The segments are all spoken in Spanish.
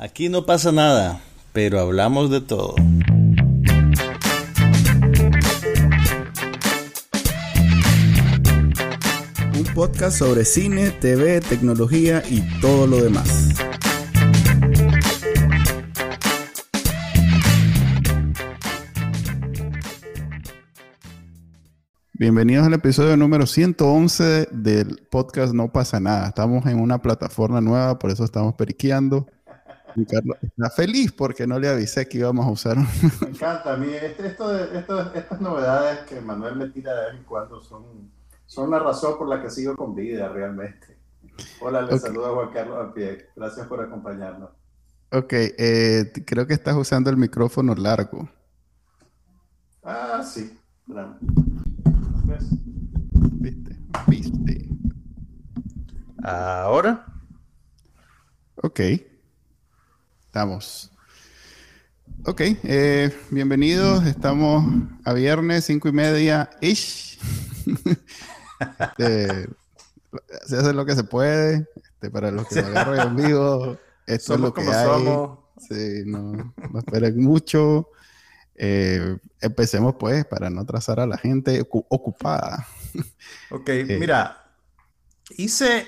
Aquí no pasa nada, pero hablamos de todo. Un podcast sobre cine, TV, tecnología y todo lo demás. Bienvenidos al episodio número 111 del podcast No pasa nada. Estamos en una plataforma nueva, por eso estamos periqueando. Y Carlos está feliz porque no le avisé que íbamos a usar. un- Me encanta, a mí este- esto de- esto- estas novedades que Manuel me tira de vez en cuando son, son la razón por la que sigo con vida realmente. Hola, les Ok. saluda Juan Carlos Alpie. Gracias por acompañarnos. Ok, eh, creo que estás usando el micrófono largo. Ah, sí. ¿Viste? ¿Viste? Ahora, Ok. Estamos. Ok, eh, bienvenidos. Estamos a viernes, cinco y media ish. Este, se hace lo que se puede. Este, para los que me agarran en vivo, esto es lo que como hay. somos. Sí, no, no esperen mucho. Eh, empecemos pues para no atrasar a la gente ocu- ocupada. Ok, mira, hice.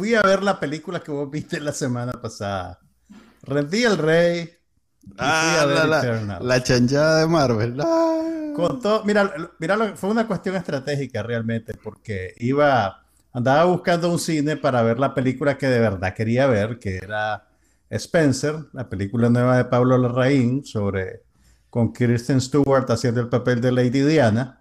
Fui a ver la película que vos viste la semana pasada. Rendí el rey. Ah, la, la, la chanchada de Marvel. Ah. Con todo, mira, mira, fue una cuestión estratégica realmente, porque iba, andaba buscando un cine para ver la película que de verdad quería ver, que era Spencer, la película nueva de Pablo Larraín sobre con Kristen Stewart haciendo el papel de Lady Diana.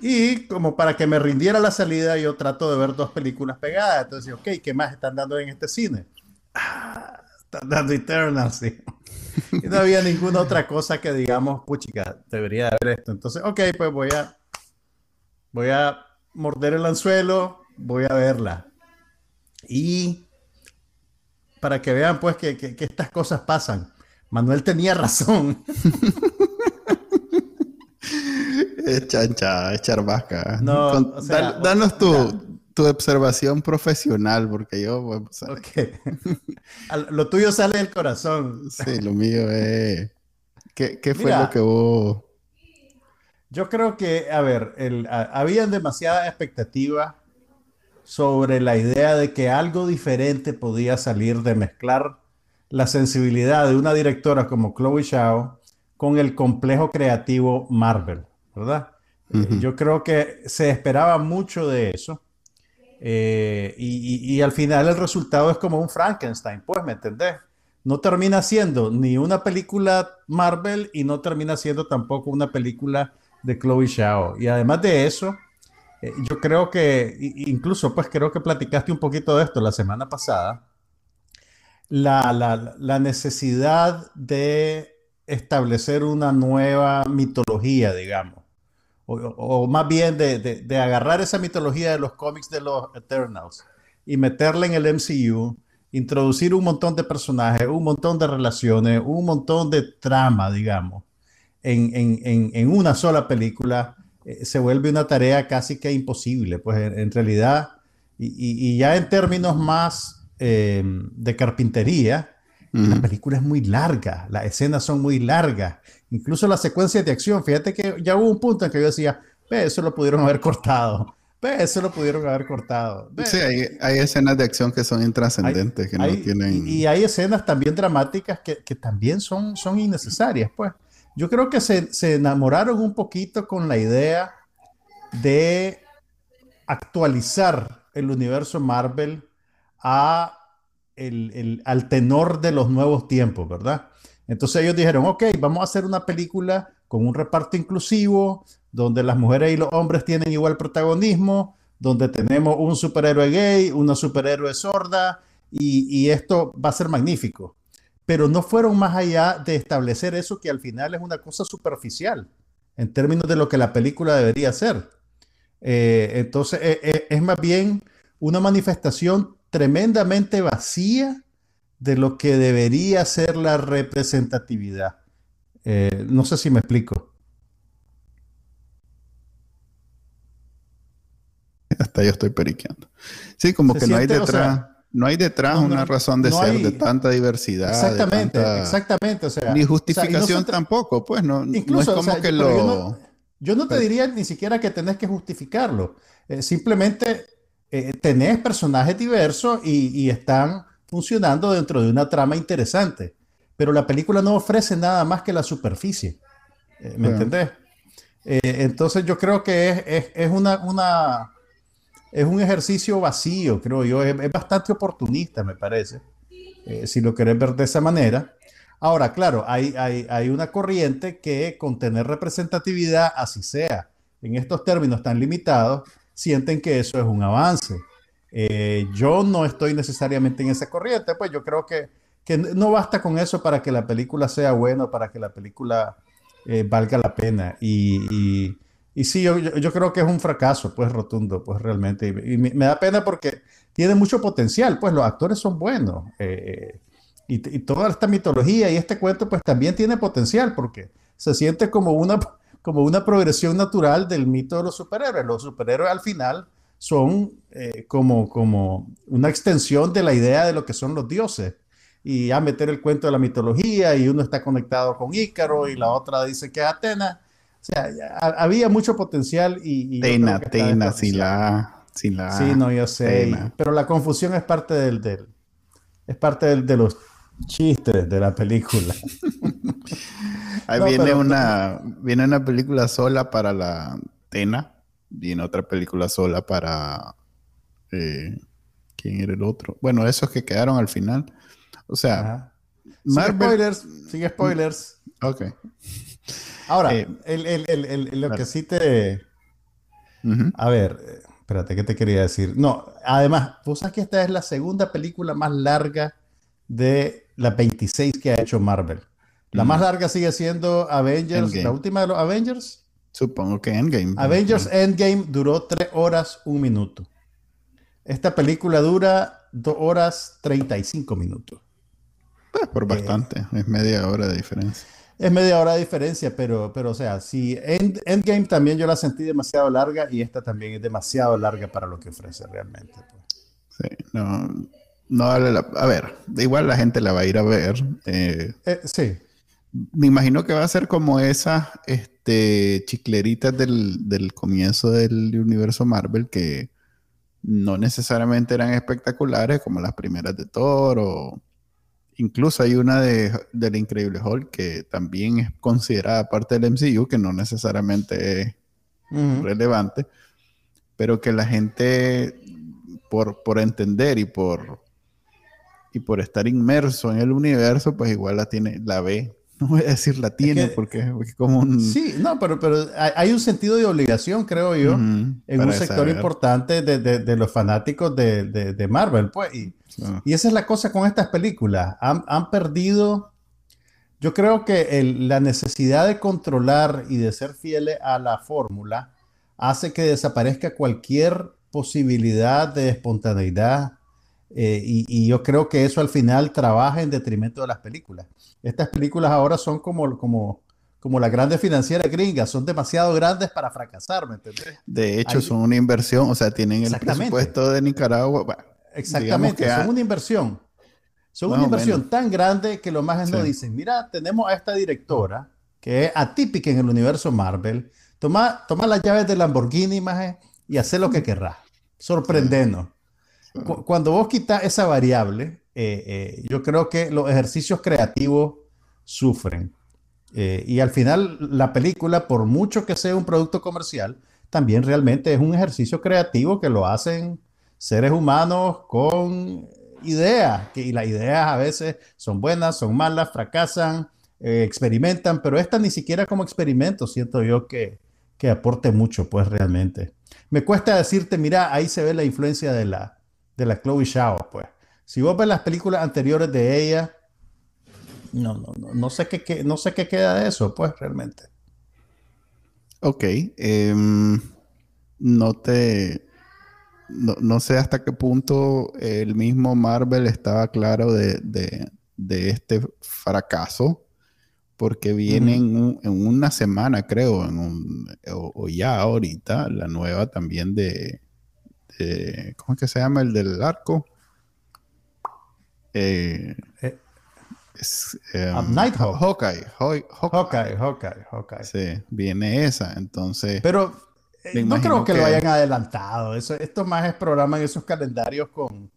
Y como para que me rindiera la salida, yo trato de ver dos películas pegadas. Entonces, ok, ¿qué más están dando en este cine? Ah, están dando Eternal, sí. Y no había ninguna otra cosa que digamos, puchica, debería haber esto. Entonces, ok, pues voy a, voy a morder el anzuelo, voy a verla. Y para que vean, pues, que, que- que estas cosas pasan. Manuel tenía razón. Es chancha, es charbasca. No, Con- o sea, da- danos o- tu, tu observación profesional, porque yo, pues, Lo tuyo sale del corazón. sí, lo mío es... ¿Qué, qué fue Mira. lo que vos... Yo creo que, a ver, el, a- habían demasiada expectativa sobre la idea de que algo diferente podía salir de mezclar la sensibilidad de una directora como Chloe Zhao con el complejo creativo Marvel, ¿verdad? Eh. Yo creo que se esperaba mucho de eso. eh, y, y- y al final el resultado es como un Frankenstein, pues, ¿me entendés? No termina siendo ni una película Marvel y no termina siendo tampoco una película de Chloe Zhao. Y además de eso, eh, yo creo que, incluso pues creo que platicaste un poquito de esto la semana pasada, la, la- la necesidad de establecer una nueva mitología, digamos. O, más bien de, de- agarrar esa mitología de los cómics de los Eternals y meterla en el MCU, introducir un montón de personajes, un montón de relaciones, un montón de trama, digamos, en, en- en- en una sola película, eh, se vuelve una tarea casi que imposible. Pues en, realidad, y, y- y ya en términos más eh, de carpintería, la película es muy larga, las escenas son muy largas, incluso las secuencias de acción. Fíjate que ya hubo un punto en que yo decía, ve, eso lo pudieron haber cortado, ve, eso lo pudieron haber cortado. ve". Sí, hay, hay escenas de acción que son intrascendentes, que no Hay- tienen... y, y hay escenas también dramáticas que, que también son, son innecesarias, pues. Yo creo que se, se enamoraron un poquito con la idea de actualizar el universo Marvel a el- al tenor de los nuevos tiempos, ¿verdad? Entonces ellos dijeron, ok, vamos a hacer una película con un reparto inclusivo, donde las mujeres y los hombres tienen igual protagonismo, donde tenemos un superhéroe gay, una superhéroe sorda, y, y esto va a ser magnífico. Pero no fueron más allá de establecer eso que al final es una cosa superficial en términos de lo que la película debería ser. Eh, entonces eh, eh, es más bien una manifestación tremendamente vacía de lo que debería ser la representatividad. Eh, no sé si me explico. Hasta yo estoy periqueando. Sí, como Se que no hay o detrás, sea, no hay detrás una razón de ser de tanta diversidad. Exactamente, exactamente. O sea, ni justificación tampoco, pues no, incluso, es como que lo. Yo no, te diría ni siquiera que tenés que justificarlo. Eh, simplemente eh, tenés personajes diversos y, están funcionando dentro de una trama interesante. Pero la película no ofrece nada más que la superficie. Eh, ¿Me entendés? entonces yo creo que es, es una, una es un ejercicio vacío, creo yo. Es, bastante oportunista, me parece, eh, si lo querés ver de esa manera. Ahora, claro, hay, hay, una corriente que con tener representatividad, así sea, en estos términos tan limitados, sienten que eso es un avance. Eh, yo no estoy necesariamente en esa corriente, pues yo creo que, no basta con eso para que la película sea buena, para que la película eh, valga la pena. y y sí, yo, yo, creo que es un fracaso, pues rotundo, pues realmente. Y, me, da pena porque tiene mucho potencial, pues los actores son buenos. Eh, y, y, toda esta mitología y este cuento, pues también tiene potencial porque se siente como una, como una progresión natural del mito de los superhéroes. Los superhéroes al final son eh, como, como una extensión de la idea de lo que son los dioses. Y a meter el cuento de la mitología y uno está conectado con Ícaro y la otra dice que es Atena o sea, había mucho potencial y... Tena, Tena, si la... Sí, no, yo sé. pero la confusión es parte del... del es parte del, de los chistes de la película. Ahí viene, una, viene una película sola para la Tena. Viene otra película sola para... Eh, ¿Quién era el otro? Bueno, esos que quedaron al final. O sea... Marvel... spoilers. Sigue spoilers. Ok. Ahora, eh, lo que sí te... A ver, espérate, ¿qué te quería decir? No, además, vos sabes que esta es la segunda película más larga de las 26 que ha hecho Marvel. La más larga sigue siendo Avengers, la última de los Avengers. Supongo que Endgame. Avengers Endgame duró 3 horas, 1 minuto. Esta película dura 2 horas 35 minutos. Pues por bastante, es media hora de diferencia es media hora de diferencia, pero, pero o sea, si Endgame también yo la sentí demasiado larga y esta también es demasiado larga para lo que ofrece realmente. Pues. Sí, no, no vale la, A ver, igual la gente la va a ir a ver. Eh, eh, sí. Me imagino que va a ser como esas este, chicleritas del, del comienzo del universo Marvel que no necesariamente eran espectaculares como las primeras de Thor o Incluso hay una de, del Increíble Hulk que también es considerada parte del MCU, que no necesariamente es relevante, pero que la gente, por, por entender y por, y por estar inmerso en el universo, pues igual la tiene, la ve no voy a decir la tiene porque, es como un... Sí, no, pero, pero hay un sentido de obligación, creo yo, en un sector importante de, de, los fanáticos de, de Marvel, pues. Y, y, esa es la cosa con estas películas. Han, han perdido, yo creo que la necesidad de controlar y de ser fieles a la fórmula hace que desaparezca cualquier posibilidad de espontaneidad, eh, y, yo creo que eso al final trabaja en detrimento de las películas. Estas películas ahora son como, como, como las grandes financieras gringas, son demasiado grandes para fracasar, ¿me entiendes? De hecho, son una inversión, o sea, tienen el presupuesto de Nicaragua. Exactamente, son una inversión. Son una inversión tan grande que los más no dicen, mira, tenemos a esta directora que es atípica en el universo Marvel, toma, toma las llaves de Lamborghini y hace lo que querrá. Sorprendenos cuando vos quitas esa variable, eh, eh, yo creo que los ejercicios creativos sufren. Eh, y al final, la película, por mucho que sea un producto comercial, también realmente es un ejercicio creativo que lo hacen seres humanos con ideas, y las ideas a veces son buenas, son malas, fracasan, experimentan, pero esta ni siquiera como experimento siento yo que, que aporte mucho, pues realmente. Me cuesta decirte, mira, ahí se ve la influencia de la, de la Chloe Shao, pues. Si vos ves las películas anteriores de ella, no, no, no, no sé qué, no sé qué queda de eso, pues, realmente. Ok. Em, no te. No, sé hasta qué punto el mismo Marvel estaba claro de, este fracaso, porque viene en, una semana, creo, en o, ya ahorita, la nueva también de, ¿cómo es que se llama el del arco? Eh, Eh, es, em, Ah, Nighthawk. Hawkeye, Haw- Hawkeye. Hawkeye, Hawkeye, Hawkeye. Sí, viene esa. Entonces, Pero eh, no creo que, que- lo hayan adelantado. Eso, esto más es programan esos calendarios con,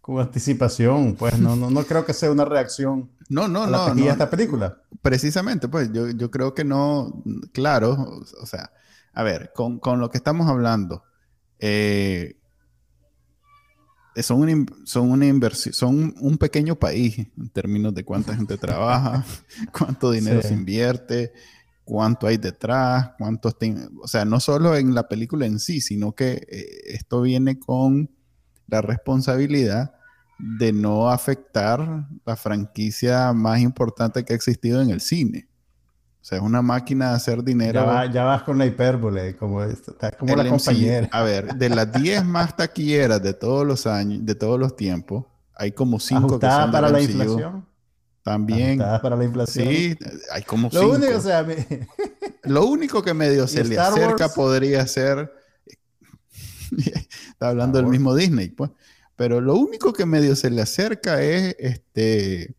con anticipación. Pues no, no, no creo que sea una reacción no, no, a la no, esta película. Precisamente, pues yo, yo creo que no, claro, o, o sea, a ver, con, con lo que estamos hablando, eh, son una, son una inversión, son un pequeño país en términos de cuánta gente trabaja, cuánto dinero Sí. se invierte, cuánto hay detrás, cuántos, o sea, no solo en la película en sí, sino que eh, esto viene con la responsabilidad de no afectar la franquicia más importante que ha existido en el cine. O sea, es una máquina de hacer dinero. Ya, va- ya vas con la hipérbole, como, está como la MCU. compañera. A ver, de las 10 más taquilleras de todos los años, de todos los tiempos, hay como 5 que son para la MCU. inflación. También. Ajustada para la inflación. Sí, hay como Lo 5. único, o sea, me- Lo único que medio se ¿Y le acerca Wars? podría ser. Está hablando del mismo Disney, pues. Pero lo único que medio se le acerca es este.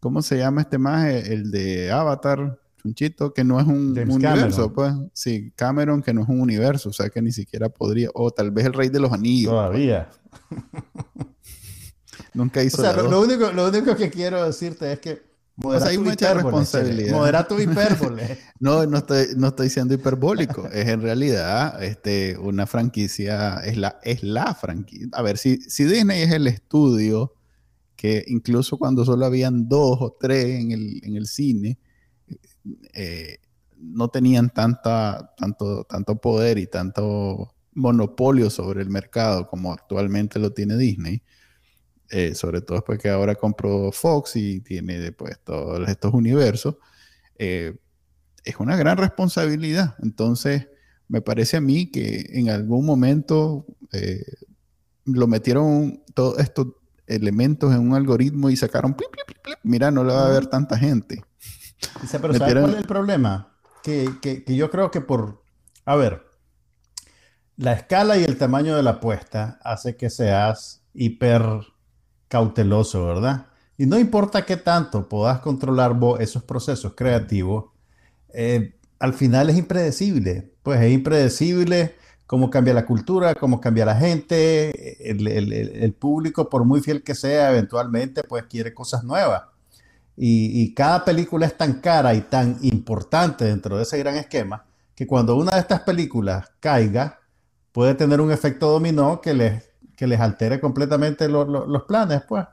¿Cómo se llama este más? El de Avatar, Chunchito, que no es un James universo, Cameron. pues. Sí, Cameron, que no es un universo, o sea que ni siquiera podría. O tal vez el Rey de los Anillos. todavía. Nunca O hizo sea, la lo, único, lo único que quiero decirte es que modera hay tu mucha responsabilidad. Modera tu hipérbole. No, no estoy, no estoy siendo hiperbólico. es en realidad este, una franquicia, es la, es la franquicia. A ver, si, si Disney es el estudio que incluso cuando solo habían dos o tres en el, en el cine, eh, no tenían tanta, tanto, tanto poder y tanto monopolio sobre el mercado como actualmente lo tiene Disney. Eh, sobre todo después que ahora compró Fox y tiene después todos estos universos. eh, es una gran responsabilidad. Entonces, me parece a mí que en algún momento eh, lo metieron todos estos elementos en un algoritmo y sacaron, plip, plip. mira, no le va a ver tanta gente. Dice, pero ¿sabes Metieron- cuál es el problema? Que, que- que yo creo que por... A ver, la escala y el tamaño de la apuesta hace que seas hiper cauteloso, ¿verdad? Y no importa qué tanto puedas controlar vos esos procesos creativos, eh, al final es impredecible. Pues es impredecible cómo cambia la cultura, cómo cambia la gente, el- el público, por muy fiel que sea, eventualmente pues quiere cosas nuevas. Y, y cada película es tan cara y tan importante dentro de ese gran esquema que cuando una de estas películas caiga, puede tener un efecto dominó que les, que les altere completamente lo- lo- los planes, pues.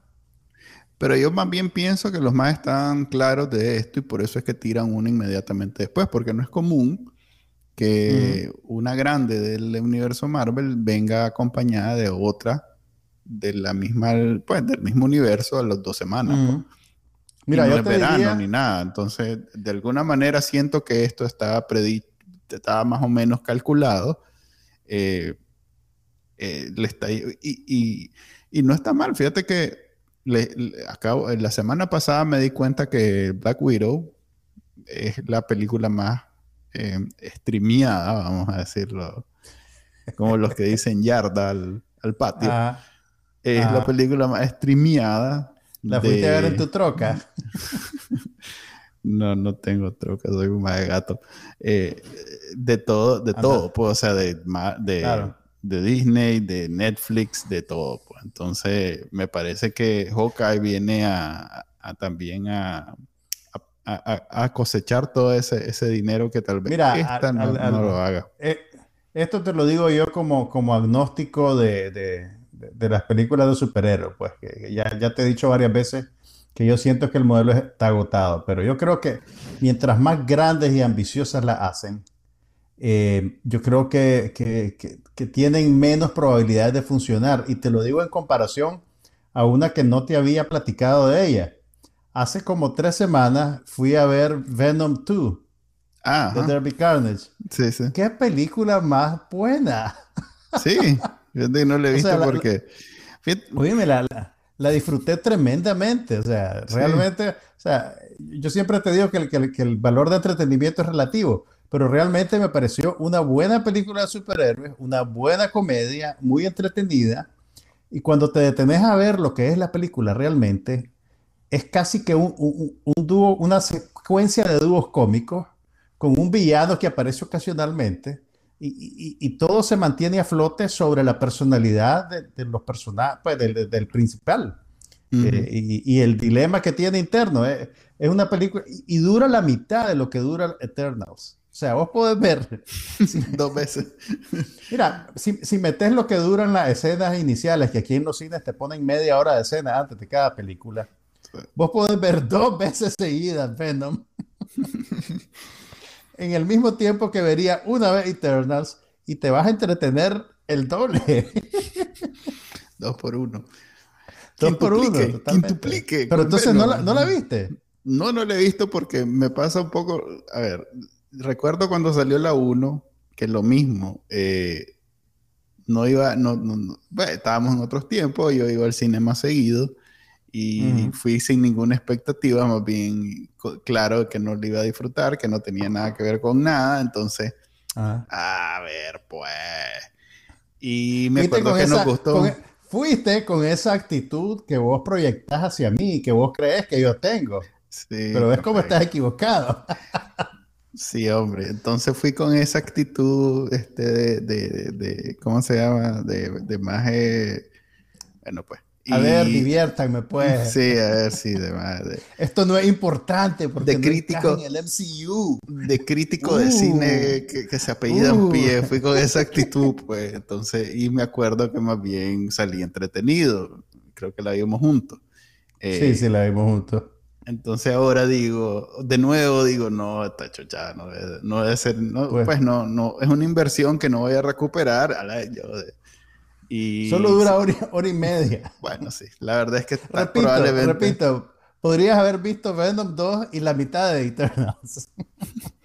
Pero yo más bien pienso que los más están claros de esto y por eso es que tiran una inmediatamente después, porque no es común que una grande del universo Marvel venga acompañada de otra de la misma, pues, del mismo universo a las dos semanas. pues. Mira, y no yo es te verano diría- ni nada. Entonces, de alguna manera siento que esto estaba predi estaba más o menos calculado. Eh, eh, le está, y, y- y no está mal. Fíjate que le- le- acabo, la semana pasada me di cuenta que Black Widow es la película más eh, streameada, vamos a decirlo, como los que dicen yarda al, al patio. Ah, es ah. la película más streameada. La fuiste a ver en tu troca. No, no tengo troca, soy un más de gato. Eh, de todo, de Anda. todo, pues, o sea, de, de, Claro. de Disney, de Netflix, de todo. Pues. Entonces, me parece que Hawkeye viene a, a también a, a- cosechar todo ese, ese dinero que tal vez Mira, esta no, lo haga. Eh, esto te lo digo yo como, como agnóstico de, de- las películas de superhéroes, pues que que ya, ya te he dicho varias veces que yo siento que el modelo está agotado, pero yo creo que mientras más grandes y ambiciosas las hacen, eh, yo creo que, que- que- que tienen menos probabilidades de funcionar. Y te lo digo en comparación a una que no te había platicado de ella. Hace como tres semanas fui a ver Venom 2 Ah, de ajá. Derby Carnage. sí, sí. ¡Qué película más buena! Sí, fíjate que no le he O visto sea, la- porque... Oíme, la, la, la disfruté tremendamente. O sea, Sí. realmente, o sea, yo siempre te digo que el, que el- que el valor de entretenimiento es relativo, pero realmente me pareció una buena película de superhéroes, una buena comedia, muy entretenida, Y cuando te detenes a ver lo que es la película realmente, es casi que un, un, dúo, una secuencia de dúos cómicos con un villano que aparece ocasionalmente y, y, todo se mantiene a flote sobre la personalidad de, los personajes, pues del, del principal. Eh, y, y, el dilema que tiene interno. Eh, es una película y, dura la mitad de lo que dura Eternals. O sea, vos podés ver dos veces. Mira, si, si metes lo que duran las escenas iniciales, que aquí en los cines te ponen media hora de escena antes de cada película, vos podés ver dos veces seguidas Venom. en el mismo tiempo que vería una vez Eternals y te vas a entretener el doble. dos por uno. Dos por uno. Pero entonces no la, no la viste. No, no la he visto porque me pasa un poco. A ver, recuerdo cuando salió la 1, que lo mismo. Eh, no iba, no, no, estábamos en otros tiempos, yo iba al cine más seguido y fui sin ninguna expectativa, más bien claro que no lo iba a disfrutar, que no tenía nada que ver con nada, entonces, a ver, pues. Y me acuerdo que nos gustó. E, fuiste con esa actitud que vos proyectás hacia mí, que vos crees que yo tengo. Pero ves cómo estás equivocado. Sí, hombre. Entonces fui con esa actitud este, de, de, ¿cómo se llama? De, de más... Eh, bueno, pues. A ver, diviértanme, pues. Sí, a ver, sí, de más. Esto no es importante porque de crítico, en el MCU. De crítico de cine uh. que, se apellida en pie. Fui con esa actitud, pues. Entonces, y me acuerdo que más bien salí entretenido. Creo que la vimos juntos. sí, sí, la vimos juntos. Entonces ahora digo, de nuevo digo, no, está ya, no, no debe ser, no, pues, pues, no, no, es una inversión que no voy a recuperar. A la, yo, y, Solo dura hora, hora, y media. Bueno, sí, la verdad es que repito, probablemente... repito, podrías haber visto Venom 2 y la mitad de Eternals.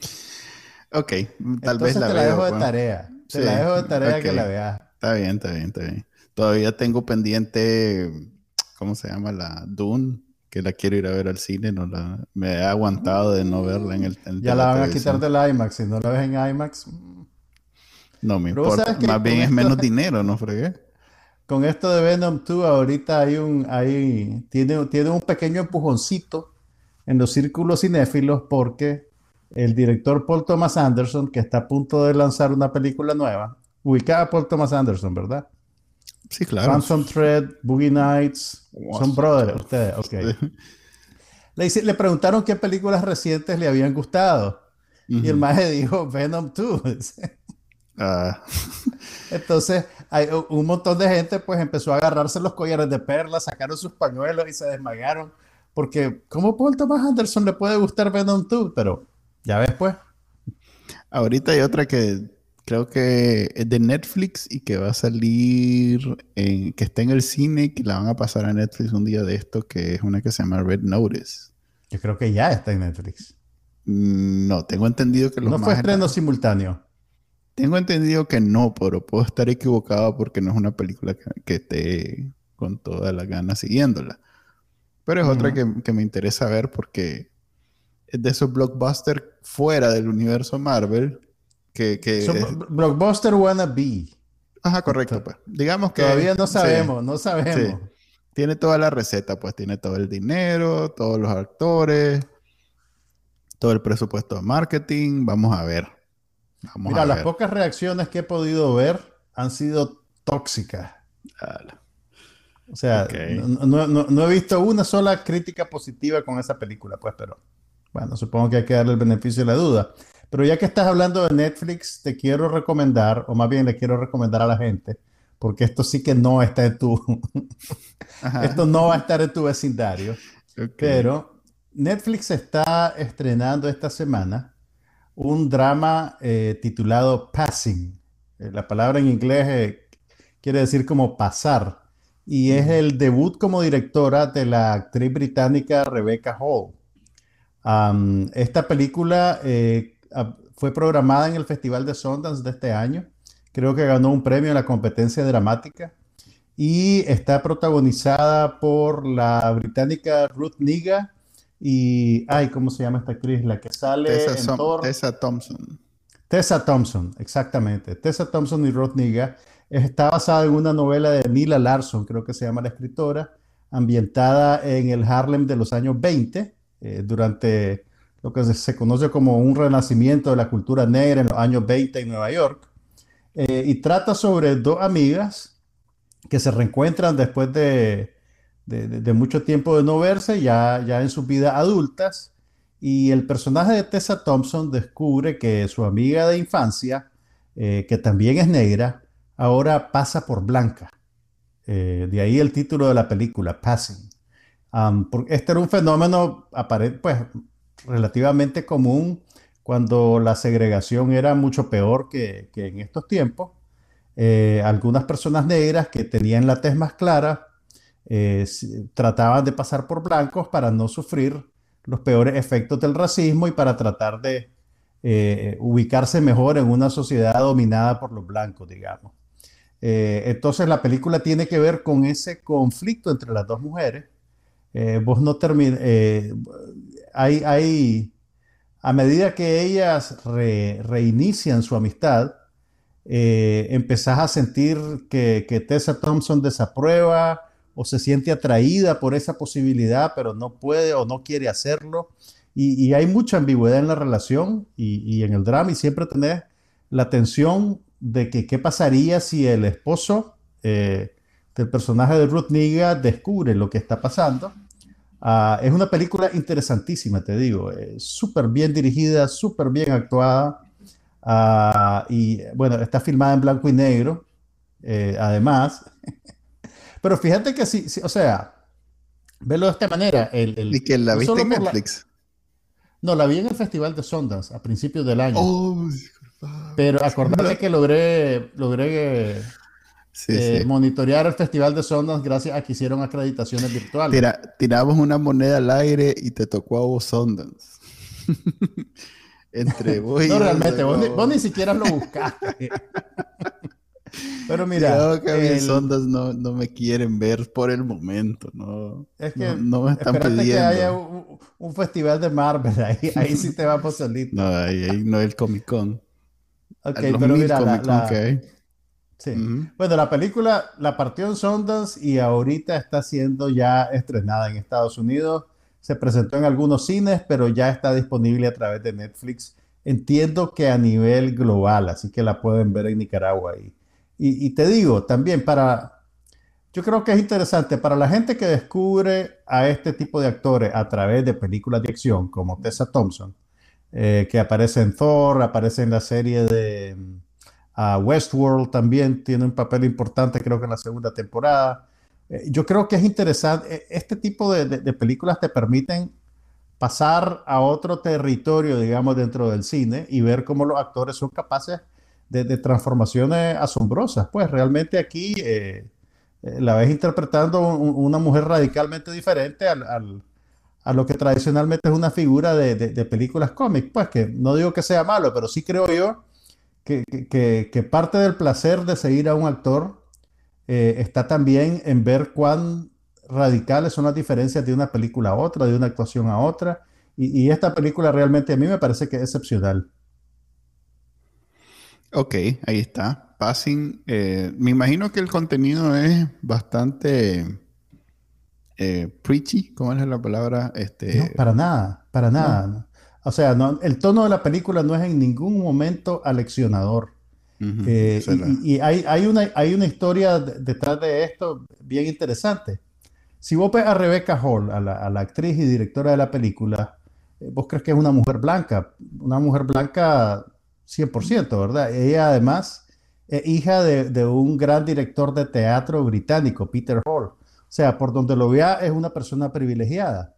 ok, tal vez la te la dejo de tarea. Te la dejo de tarea que la veas. Está bien, está bien, está bien. Todavía tengo pendiente, ¿cómo se llama? La Dune que la quiero ir a ver al cine, no la, me he aguantado de no verla en el... ya la, van a quitar del IMAX, si no la ves en IMAX... No me importa, más bien es menos dinero, ¿no fregué? Con esto de Venom 2, ahorita hay un, hay, tiene, tiene un pequeño empujoncito en los círculos cinéfilos porque el director Paul Thomas Anderson, que está a punto de lanzar una película nueva, ubicada a Paul Thomas Anderson, ¿verdad? Sí, claro. Ransom Thread, Boogie Nights, son brothers ustedes, ok. Le, preguntaron qué películas recientes le habían gustado. Y el maje dijo Venom 2. Ah. Entonces, hay un montón de gente pues empezó a agarrarse los collares de perlas, sacaron sus pañuelos y se desmayaron. Porque, ¿cómo Paul Thomas Anderson le puede gustar Venom 2? Pero, ya ves pues. Ahorita hay otra que creo que es de Netflix y que va a salir, en, que está en el cine y que la van a pasar a Netflix un día de esto, que es una que se llama Red Notice. Yo creo que ya está en Netflix. Mm, no, tengo entendido que los No fue estreno simultáneo. Tengo entendido que no, pero puedo estar equivocado porque no es una película que, esté con toda la ganas siguiéndola. Pero es otra que, que, me interesa ver porque es de esos blockbusters fuera del universo Marvel que, que Blockbuster wannabe. Ajá, correcto, pues. Digamos que... Todavía no sabemos, no sabemos. Tiene toda la receta, pues tiene todo el dinero, todos los actores, todo el presupuesto de marketing. Vamos a ver. Mira, las pocas reacciones que he podido ver han sido tóxicas. O sea, no, no, he visto una sola crítica positiva con esa película, pues, pero bueno, supongo que hay que darle el beneficio de la duda. Pero ya que estás hablando de Netflix, te quiero recomendar, o más bien le quiero recomendar a la gente, porque esto sí que no está en tu, esto no va a estar en tu vecindario. Pero Netflix está estrenando esta semana un drama eh, titulado Passing. Eh, la palabra en inglés eh, quiere decir como pasar. Y es el debut como directora de la actriz británica Rebecca Hall. esta película fue programada en el Festival de Sundance de este año. Creo que ganó un premio en la competencia dramática. Y está protagonizada por la británica Ruth Niga y, ay, ¿cómo se llama esta actriz? La que sale Tessa, Tessa Thompson. Tessa Thompson, exactamente. Tessa Thompson y Ruth Niga. está basada en una novela de Nila Larson, creo que se llama la escritora, ambientada en el Harlem de los años 20, eh, durante lo que se conoce como un renacimiento de la cultura negra en los años 20 en Nueva York. Eh, y trata sobre dos amigas que se reencuentran después de, de, mucho tiempo de no verse, ya, ya en sus vidas adultas. Y el personaje de Tessa Thompson descubre que su amiga de infancia, eh, que también es negra, ahora pasa por blanca. Eh, de ahí el título de la película, Passing. este era un fenómeno pues, relativamente común cuando la segregación era mucho peor que, en estos tiempos. Eh, algunas personas negras que tenían la tez más clara eh, trataban de pasar por blancos para no sufrir los peores efectos del racismo y para tratar de eh, ubicarse mejor en una sociedad dominada por los blancos, digamos. entonces la película tiene que ver con ese conflicto entre las dos mujeres. vos no hay a medida que ellas reinician su amistad, eh, empezás a sentir que, Tessa Thompson desaprueba o se siente atraída por esa posibilidad, pero no puede o no quiere hacerlo. Y, hay mucha ambigüedad en la relación y, en el drama y siempre tenés la tensión de que qué pasaría si el esposo eh, del personaje de Ruth Niga descubre lo que está pasando Ah, es una película interesantísima, te digo, súper bien dirigida, súper bien actuada. Ah, y bueno, está filmada en blanco y negro, eh, además. Pero fíjate que sí, o sea, velo de esta manera. ¿Y que la viste en Netflix? no, la vi en el Festival de Sundance a principios del año. Oh, Pero acordate que logré, logré eh, monitorear el Festival de Sondas gracias a que hicieron acreditaciones virtuales. tiramos una moneda al aire y te tocó a vos Sondas. Entre vos y No, realmente, vos ni, siquiera lo buscaste. Pero mira. que mis ondas no, no, me quieren ver por el momento, no. Es que no, me están pidiendo. que haya un, festival de Marvel, ahí, ahí sí te va por solito. No, ahí, no es el Comic Con. Ok, pero mira, la, la, Sí. Bueno, la película la partió en Sundance y ahorita está siendo ya estrenada en Estados Unidos. Se presentó en algunos cines, pero ya está disponible a través de Netflix. Entiendo que a nivel global, así que la pueden ver en Nicaragua. Y, y, te digo, también para, yo creo que es interesante para la gente que descubre a este tipo de actores a través de películas de acción, como Tessa Thompson, eh, que aparece en Thor, aparece en la serie de Westworld también tiene un papel importante, creo que en la segunda temporada. Eh, yo creo que es interesante, eh, este tipo de, películas te permiten pasar a otro territorio, digamos, dentro del cine y ver cómo los actores son capaces transformaciones asombrosas. Pues realmente aquí eh, la ves interpretando una mujer radicalmente diferente a lo que tradicionalmente es una figura de, de películas cómics. Pues que no digo que sea malo, pero sí creo yo que, parte del placer de seguir a un actor eh, está también en ver cuán radicales son las diferencias de una película a otra, de una actuación a otra. Y, esta película realmente a mí me parece que es excepcional. Ok, ahí está. Passing. Eh, me imagino que el contenido es bastante eh, preachy, ¿cómo es la palabra? Este, no, para nada, para nada. O sea, el tono de la película no es en ningún momento aleccionador. Eh, y, hay, una, hay una historia detrás de esto bien interesante. Si vos ves a Rebecca Hall, a la, actriz y directora de la película, vos crees que es una mujer blanca, una mujer blanca 100%, ¿verdad? Ella además es hija de, un gran director de teatro británico, Peter Hall. O sea, por donde lo vea, es una persona privilegiada.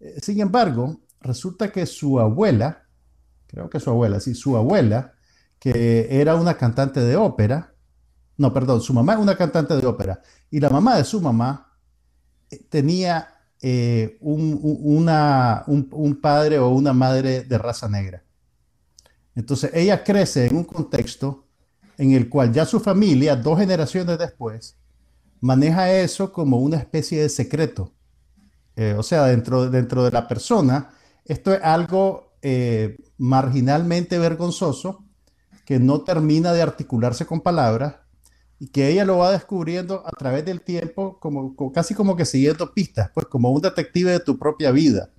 Eh, sin embargo, resulta que su abuela, creo que su abuela, sí, su abuela, que era una cantante de ópera, no, perdón, su mamá es una cantante de ópera, y la mamá de su mamá eh, tenía eh, un, una, un, padre o una madre de raza negra. Entonces ella crece en un contexto en el cual ya su familia, dos generaciones después, maneja eso como una especie de secreto. Eh, o sea, dentro, dentro de la persona esto es algo eh, marginalmente vergonzoso que no termina de articularse con palabras y que ella lo va descubriendo a través del tiempo, como, casi como que siguiendo pistas, pues como un detective de tu propia vida.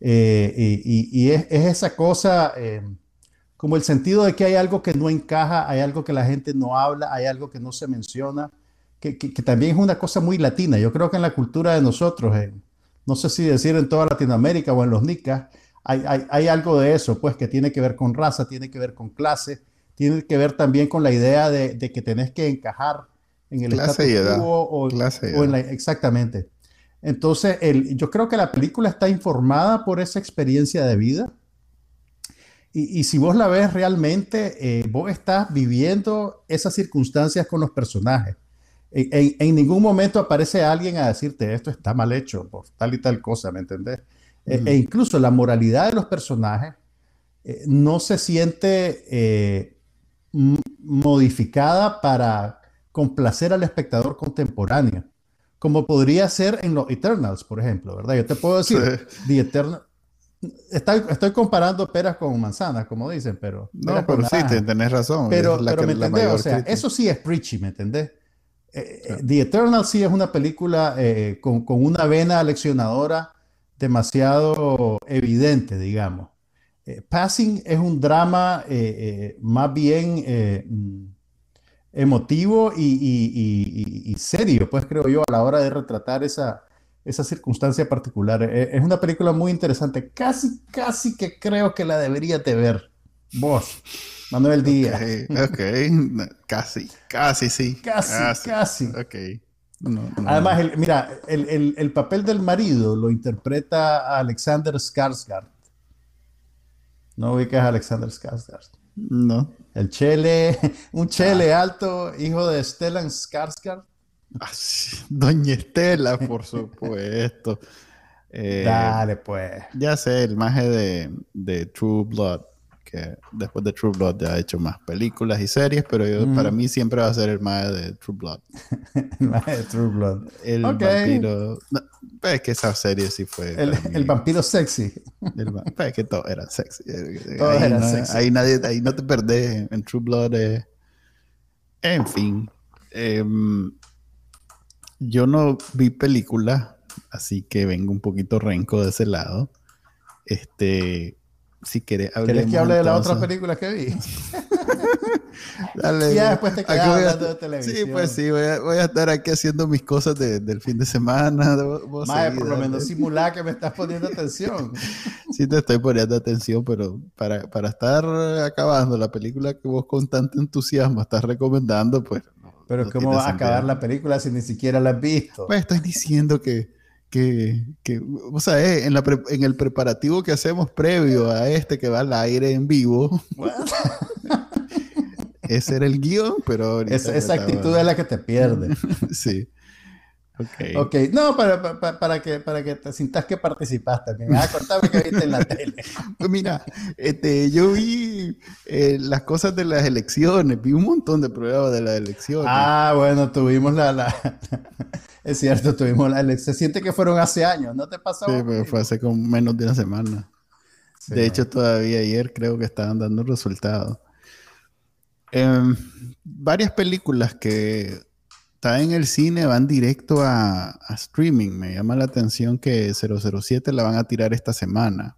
Eh, y, es, esa cosa, como el sentido de que hay algo que no encaja, hay algo que la gente no habla, hay algo que no se menciona, que, también es una cosa muy latina. Yo creo que en la cultura de nosotros, no sé si decir en toda Latinoamérica o en los nicas, hay, hay, algo de eso, pues que tiene que ver con raza, tiene que ver con clase, tiene que ver también con la idea de, que tenés que encajar en el clase status o, en la, exactamente. Entonces, el, yo creo que la película está informada por esa experiencia de vida. Y, si vos la ves realmente, eh, vos estás viviendo esas circunstancias con los personajes. En, ningún momento aparece alguien a decirte esto está mal hecho por tal y tal cosa, ¿me entendés? E, e, incluso la moralidad de los personajes eh, no se siente eh, modificada para complacer al espectador contemporáneo, como podría ser en los Eternals, por ejemplo, ¿verdad? Yo te puedo decir, The Eternal, Estoy, estoy, comparando peras con manzanas, como dicen, pero... No, pero sí, tenés razón. Pero, pero me entendés, o sea, eso sí es preachy, ¿me entendés? Eh, eh, The Eternal sí es una película eh, con, con, una vena leccionadora demasiado evidente, digamos. Passing es un drama más bien mm, emotivo y, y, y, serio, pues creo yo, a la hora de retratar esa, esa circunstancia particular. es una película muy interesante, casi, casi que creo que la deberías de ver vos. Manuel Díaz. Ok, casi, casi sí. Casi, casi. Ok. Además, mira, el, papel del marido lo interpreta Alexander Skarsgård. ¿No ubicas a Alexander Skarsgård? No. El chele, un chele ah. alto, hijo de Stellan Skarsgård. Doña Estela, por supuesto. Eh, Dale, pues. Ya sé, el maje de, de True Blood que después de True Blood ya ha hecho más películas y series, pero para mí siempre va a ser el más de True Blood. el más de True Blood. El vampiro. Pues, es que esa serie sí fue. El, vampiro sexy. El, pues, es que todo era sexy. Todo ahí, era no, sexy. Ahí, nadie, ahí no te perdés en True Blood. Eh. En fin. Em, yo no vi películas, así que vengo un poquito renco de ese lado. Este si quieres, ¿Quieres que hable de la otra película que vi? Dale, ya después te quedas hablando de televisión. Sí, pues sí, voy a, voy a, estar aquí haciendo mis cosas de, del fin de semana. Mae, por lo menos simular que me estás poniendo atención. sí, te estoy poniendo atención, pero para, para estar acabando la película que vos con tanto entusiasmo estás recomendando, pues... Pero ¿cómo vas a acabar la película si ni siquiera la has visto? Pues estoy diciendo que que, que o sea, eh, en, la en el preparativo que hacemos previo a este que va al aire en vivo, ese era el guion, pero... esa actitud es la que te pierde. sí. Okay. ok, no, para, para, que, para que te sientas que participaste también. Ah, contame que viste en la tele. Pues mira, este, yo vi eh, las cosas de las elecciones, vi un montón de pruebas de las elecciones. Ah, bueno, tuvimos la, la, es cierto, tuvimos la Se siente que fueron hace años, ¿no te pasó? Sí, pero fue hace como menos de una semana. de hecho, todavía ayer creo que estaban dando resultados. Em, varias películas que están en el cine van directo a, streaming. Me llama la atención que 007 la van a tirar esta semana.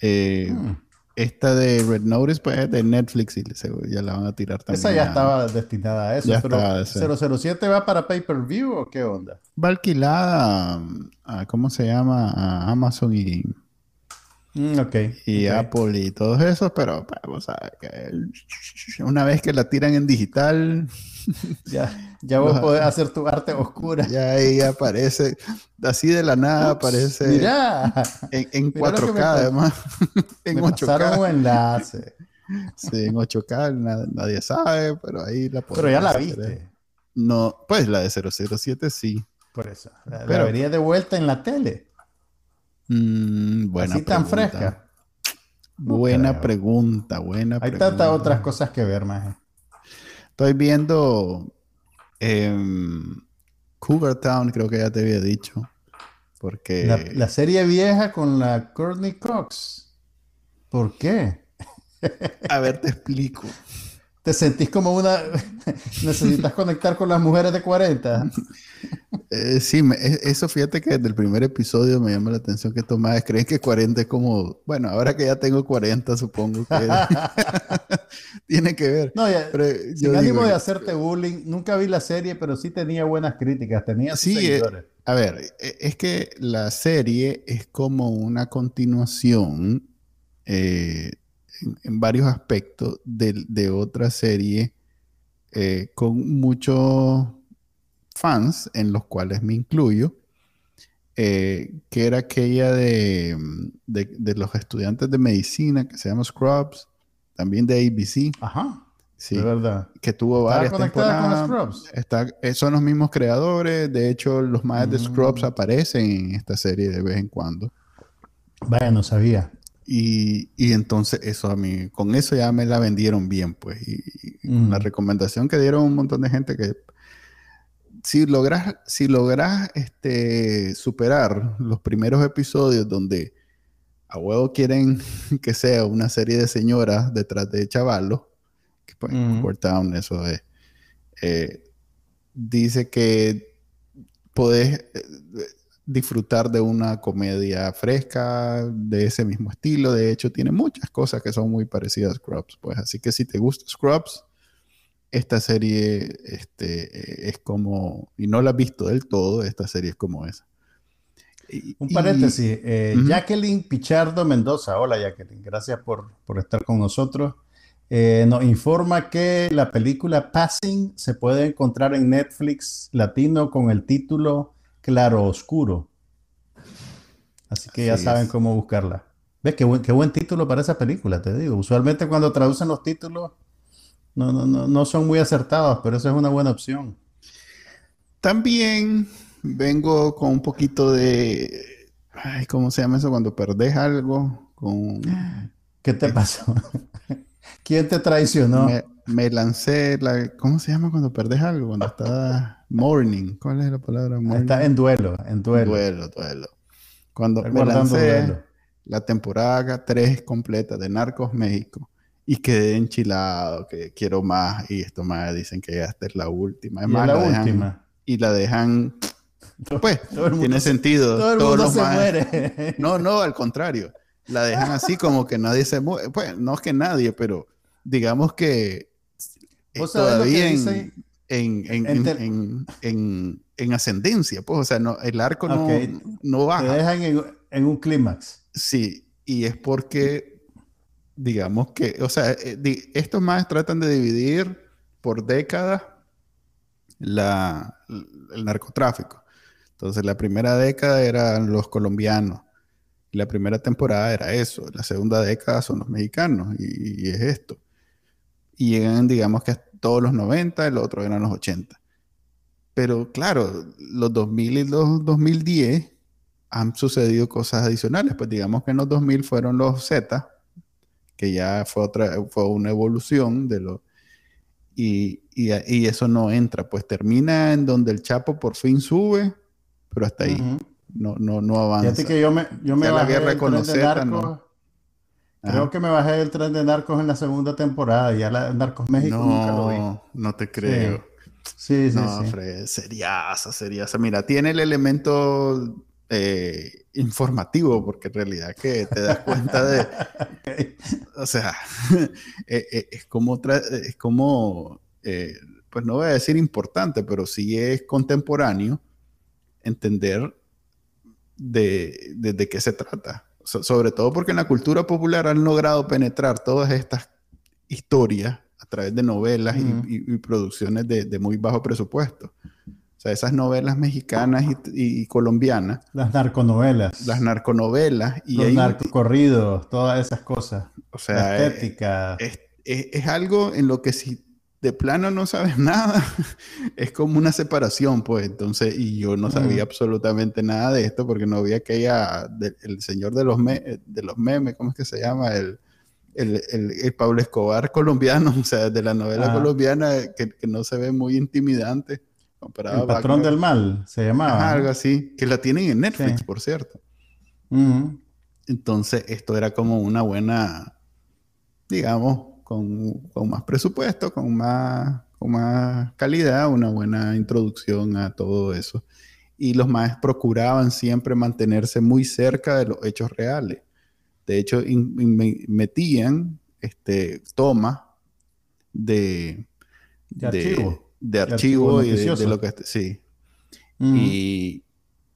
Eh, hmm. Esta de Red Notice, pues es de Netflix y ya la van a tirar también. Esa ya estaba destinada a eso. pero 007 va para pay-per-view o qué onda? Va alquilada a, ¿cómo se llama? A Amazon y, mm, y Apple y todos esos, pero pues, una vez que la tiran en digital, ya, ya vos podés hacer tu arte oscura. Ya ahí aparece, así de la nada aparece. Mira. En, 4K además. en 8K. un enlace. Sí, en 8K nadie sabe, pero ahí la Pero ya la viste. No, pues la de 007 sí. Por eso. La, pero, vería de vuelta en la tele. Mm, buena Así tan fresca. buena pregunta, buena Hay tantas otras cosas que ver, más. Estoy viendo eh, Cougar Town, creo que ya te había dicho. Porque. La, serie vieja con la Courtney Cox. ¿Por qué? A ver, te explico. te sentís como una... Necesitas conectar con las mujeres de 40. Eh, sí, me- e- eso fíjate que desde el primer episodio me llama la atención que Tomás creen que 40 es como, bueno, ahora que ya tengo 40 supongo que tiene que ver. No, ya- Pero sin yo ánimo digo, de hacerte bullying, nunca vi la serie, pero sí tenía buenas críticas, tenía sus Sí, eh, seguidores. a ver, e- es que la serie es como una continuación eh, en, en varios aspectos de, de otra serie con muchos fans, en los cuales me incluyo, eh, que era aquella de, de- de los estudiantes de medicina que se llama Scrubs, también de ABC, Ajá, sí, de verdad. que tuvo varias conectada con temporadas. Scrubs. Está, eh, son los mismos creadores, de hecho los más de Scrubs Mm. aparecen en esta serie de vez en cuando. Vaya, no sabía. Y, y entonces eso a mí, con eso ya me la vendieron bien, pues. Y, y con la Mm. recomendación que dieron un montón de gente que si logras, si logras este, superar los primeros episodios donde a huevo quieren que sea una serie de señoras detrás de chavalos, que pues. Court Town, eso es. eh, dice que podés eh, disfrutar de una comedia fresca de ese mismo estilo. De hecho, tiene muchas cosas que son muy parecidas a Scrubs. Pues así que si te gusta Scrubs, esta serie este, es como, y no la has visto del todo, esta serie es como esa. Y- Un y- paréntesis, eh. Jacqueline Pichardo Mendoza, hola Jacqueline, gracias por, por estar con nosotros. Eh, nos informa que la película Passing se puede encontrar en Netflix latino con el título Claro Oscuro. Así que ya saben cómo buscarla. ¿Ves qué buen, qué buen título para esa película? Te digo, usualmente cuando traducen los títulos no, no, no, no son muy acertados, pero esa es una buena opción. También vengo con un poquito de, ay, ¿cómo se llama eso? Cuando perdés algo, con... ¿Qué te pasó? ¿Quién te traicionó? Me, me lancé, la, ¿cómo se llama cuando perdés algo? Cuando está morning. ¿Cuál es la palabra morning? Está en duelo, en duelo. duelo, duelo. Cuando me lancé duelo. la temporada 3 completa de Narcos México y quedé enchilado, que quiero más y esto más dicen que esta es la última. Es más, la la dejan- última. y la dejan, pues, Todo el mundo tiene se- sentido. Todo el mundo se maes- muere. No, no, al contrario. La dejan así como que nadie se muere. Pues no es que nadie, pero digamos que es ¿Vos sabés lo que todavía en, en, en, En en, en- en- en ascendencia. Pues, o sea, no, el arco no, Ok. no Te baja. dejan en, en un clímax. Sí, y es porque, digamos que, o sea, eh, di- estos más tratan de dividir por décadas el narcotráfico. Entonces, la primera década eran los colombianos. La primera temporada era eso. La segunda década son los mexicanos. Y, y es esto. Y llegan, digamos que a todos los 90, el otro eran los 80. Pero claro, los 2000 y los 2010 han sucedido cosas adicionales. Pues digamos que en los 2000 fueron los Z, que ya fue otra, fue una evolución de lo. Y, y, y eso no entra, pues termina en donde el Chapo por fin sube, pero hasta ahí. No, no, no avanza. Fíjate que yo me, yo me Ya la bajé guerra del con tren los Narcos. no. Creo que me bajé del tren de Narcos en la segunda temporada. Ya la Narcos México nunca lo vi. No, no te creo. Sí, sí, No, sí. Fred, seriaza, seriaza. Mira, tiene el elemento eh, informativo, porque en realidad que te das cuenta de, o sea, eh, eh, es como, es como eh, pues no voy a decir importante, pero sí es contemporáneo entender de, de, de qué se trata. So- sobre todo porque en la cultura popular han logrado penetrar todas estas historias a través de novelas y- Ujú. y, y producciones de, de muy bajo presupuesto. O sea, esas novelas mexicanas y, y colombianas, Las narconovelas. las narconovelas, y los narcocorridos, todas esas cosas. o sea, eh, estética. es, es- es algo en lo que si de plano no sabes nada, es como una separación, pues. Entonces, y yo no sabía absolutamente nada de esto porque no vi aquella, de- el señor de los, me- de los memes, ¿cómo es que se llama? El, el, el- el Pablo Escobar colombiano, o sea, de la novela Ajá. colombiana que, que no se ve muy intimidante. Comparado el patrón del mal se llamaba. Algo así, que la tienen en Netflix, Sí. por cierto. Entonces, esto era como una buena, digamos, con, con más presupuesto, con más, con más calidad, una buena introducción a todo eso. Y los más procuraban siempre mantenerse muy cerca de los hechos reales. De hecho, in- in- metían este, tomas de. De archivo y de, de lo que sí. Mm. Y,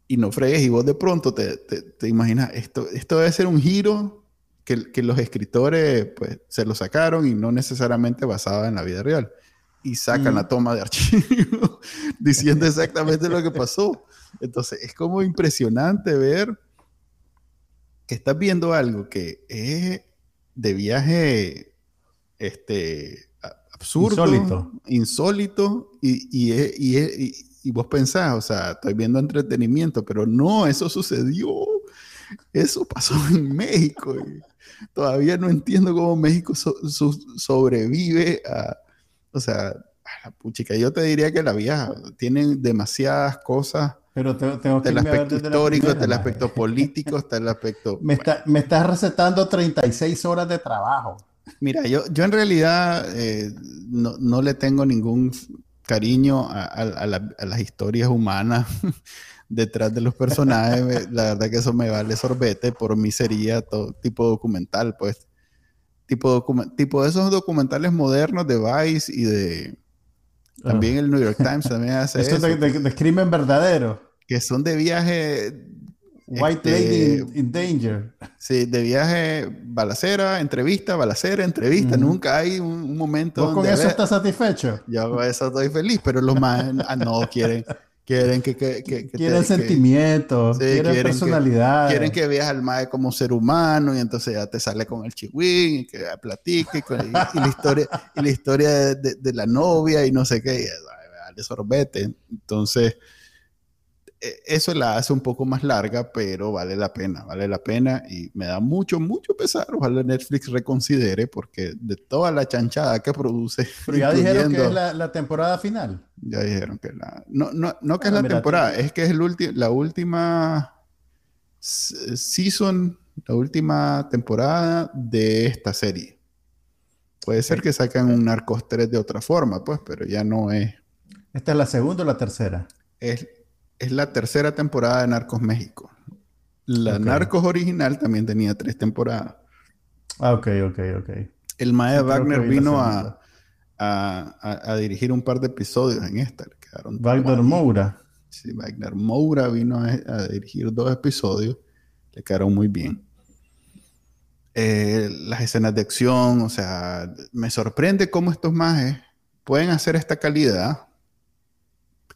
y no fregues, y vos de pronto te, te- te imaginas, esto, esto debe ser un giro que, que los escritores pues, se lo sacaron y no necesariamente basado en la vida real. Y sacan Mm. la toma de archivo diciendo exactamente lo que pasó. Entonces es como impresionante ver que estás viendo algo que es de viaje este, absurdo, Insólito. insólito, y, y, es- y y- vos pensás, o sea, estoy viendo entretenimiento, pero no, eso sucedió. Eso pasó en México. todavía no entiendo cómo México so- so- sobrevive a, o sea, a la puchica. Yo te diría que la vieja tienen demasiadas cosas Pero te- tengo que ver aspecto histórico, maje. aspecto político, hasta el aspecto... Me, está, me estás recetando 36 horas de trabajo. Mira, yo, yo en realidad eh, no, no le tengo ningún cariño a, a- a la- a las historias humanas detrás de los personajes. La verdad que eso me vale sorbete. Por mí sería todo tipo documental, pues. Tipo, tipo de esos documentales modernos de Vice y de... También el New York Times también hace eso. es de, de- de crimen verdadero. Que son de viaje White Este- Lady in, Danger. Sí, de viaje, balacera, entrevista, balacera, entrevista. Nunca hay un, un momento ¿Vos con donde, eso "Ve, estás satisfecho? yo con eso estoy feliz, pero los más ah, no quieren, quieren que, que, que- que Quieren te- sentimientos, Sí, quieren, quieren personalidad. quieren que veas al mae como ser humano y entonces ya te sale con el chihuín y que platique y, con- y- y la historia y la historia de, de- de la novia y no sé qué, y, ay, vale sorbete. Entonces eso la hace un poco más larga, pero vale la pena, vale la pena y me da mucho, mucho pesar. Ojalá Netflix reconsidere porque de toda la chanchada que produce, Pero ya dijeron que es la, la temporada final. ya dijeron que la... No, no, no que Ah, es la mira, temporada, es que es el ulti- la última season, la última temporada de esta serie. Puede ser que saquen un Narcos 3 de otra forma, pues, pero ya no es... ¿Esta es la segunda o la tercera? Es, es la tercera temporada de Narcos México. La. Narcos original también tenía tres temporadas. Ah, ok, ok, ok. El Mae Sí, Wagner vino a, a- a- a dirigir un par de episodios en esta. le quedaron Wagner Moura. Sí, Wagner Moura vino a, a dirigir dos episodios, le quedaron muy bien. Eh, las escenas de acción, o sea, me sorprende cómo estos majes pueden hacer esta calidad,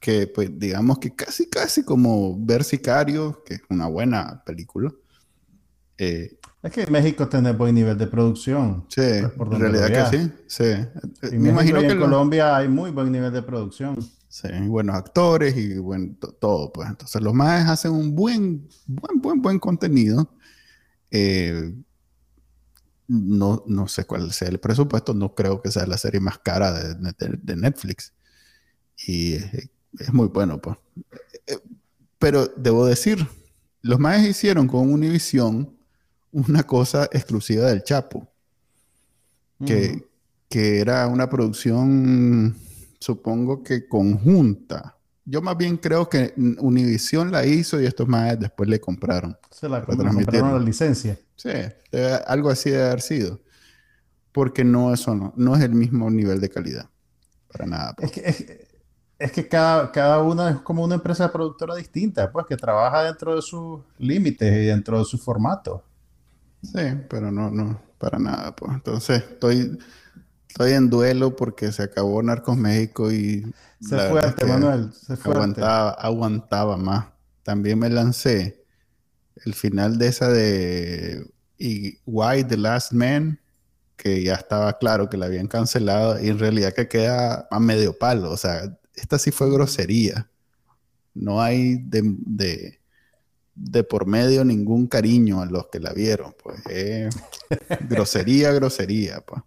que pues digamos que casi, casi como ver Sicario, que es una buena película. Eh, Es que en México tiene buen nivel de producción. sí, Pues, por en realidad que sí, sí. Eh, En Me México imagino y que en lo- Colombia hay muy buen nivel de producción. Sí, buenos actores y buen, to- todo, pues. Entonces los maes hacen un buen, buen, buen, buen contenido. Eh, no, no sé cuál sea el presupuesto, no creo que sea la serie más cara de, de- de Netflix. Y es, es muy bueno, pues. Eh, Pero debo decir, los maes hicieron con Univision una cosa exclusiva del Chapo que, que era una producción, supongo que conjunta. Yo más bien creo que Univision la hizo y estos más después le compraron. Se la compraron la licencia. Sí, algo así debe haber sido. Porque no, eso no, no es el mismo nivel de calidad. Para nada. pues. Es que, es, es que cada, cada una es como una empresa productora distinta, pues que trabaja dentro de sus límites y dentro de su formato. Sí, pero no, no, para nada. Pues. Entonces, estoy, estoy en duelo porque se acabó Narcos México y Se fuerte, Manuel, se fuerte. aguantaba, aguantaba más. También me lancé el final de esa de y Why the Last Man, que ya estaba claro que la habían cancelado y en realidad que queda a medio palo. O sea, esta sí fue grosería. No hay de, de, de por medio ningún cariño a los que la vieron. Pues es grosería, grosería. Pues.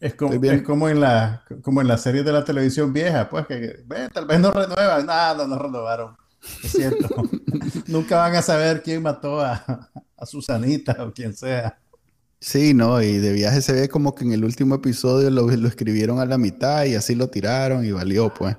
Es como, es como en la, como en las series de la televisión vieja, pues que ve, tal vez no renuevan, nada, no, no renovaron. Es cierto. Nunca van a saber quién mató a, a Susanita o quien sea. Sí, no, y de viaje se ve como que en el último episodio lo, lo escribieron a la mitad y así lo tiraron y valió, pues.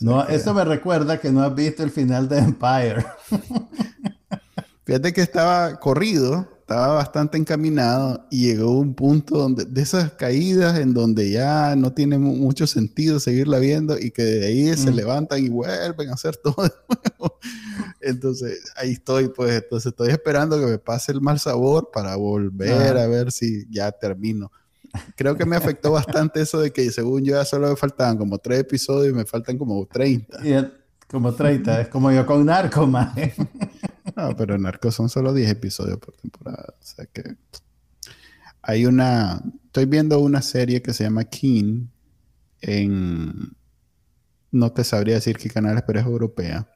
No, eso me recuerda que no has visto el final de Empire. Fíjate que estaba corrido, estaba bastante encaminado y llegó un punto donde, de esas caídas en donde ya no tiene mucho sentido seguirla viendo y que de ahí se mm. levantan y vuelven a hacer todo de nuevo. Entonces ahí estoy, pues entonces estoy esperando que me pase el mal sabor para volver a ver si ya termino. Creo que me afectó bastante eso de que según yo ya solo me faltaban como tres episodios y me faltan como 30. como 30, es como yo con Narco, man. No, pero Narco son solo 10 episodios por temporada. O sea que hay una, estoy viendo una serie que se llama King en, no te sabría decir qué canal es, pero es europea.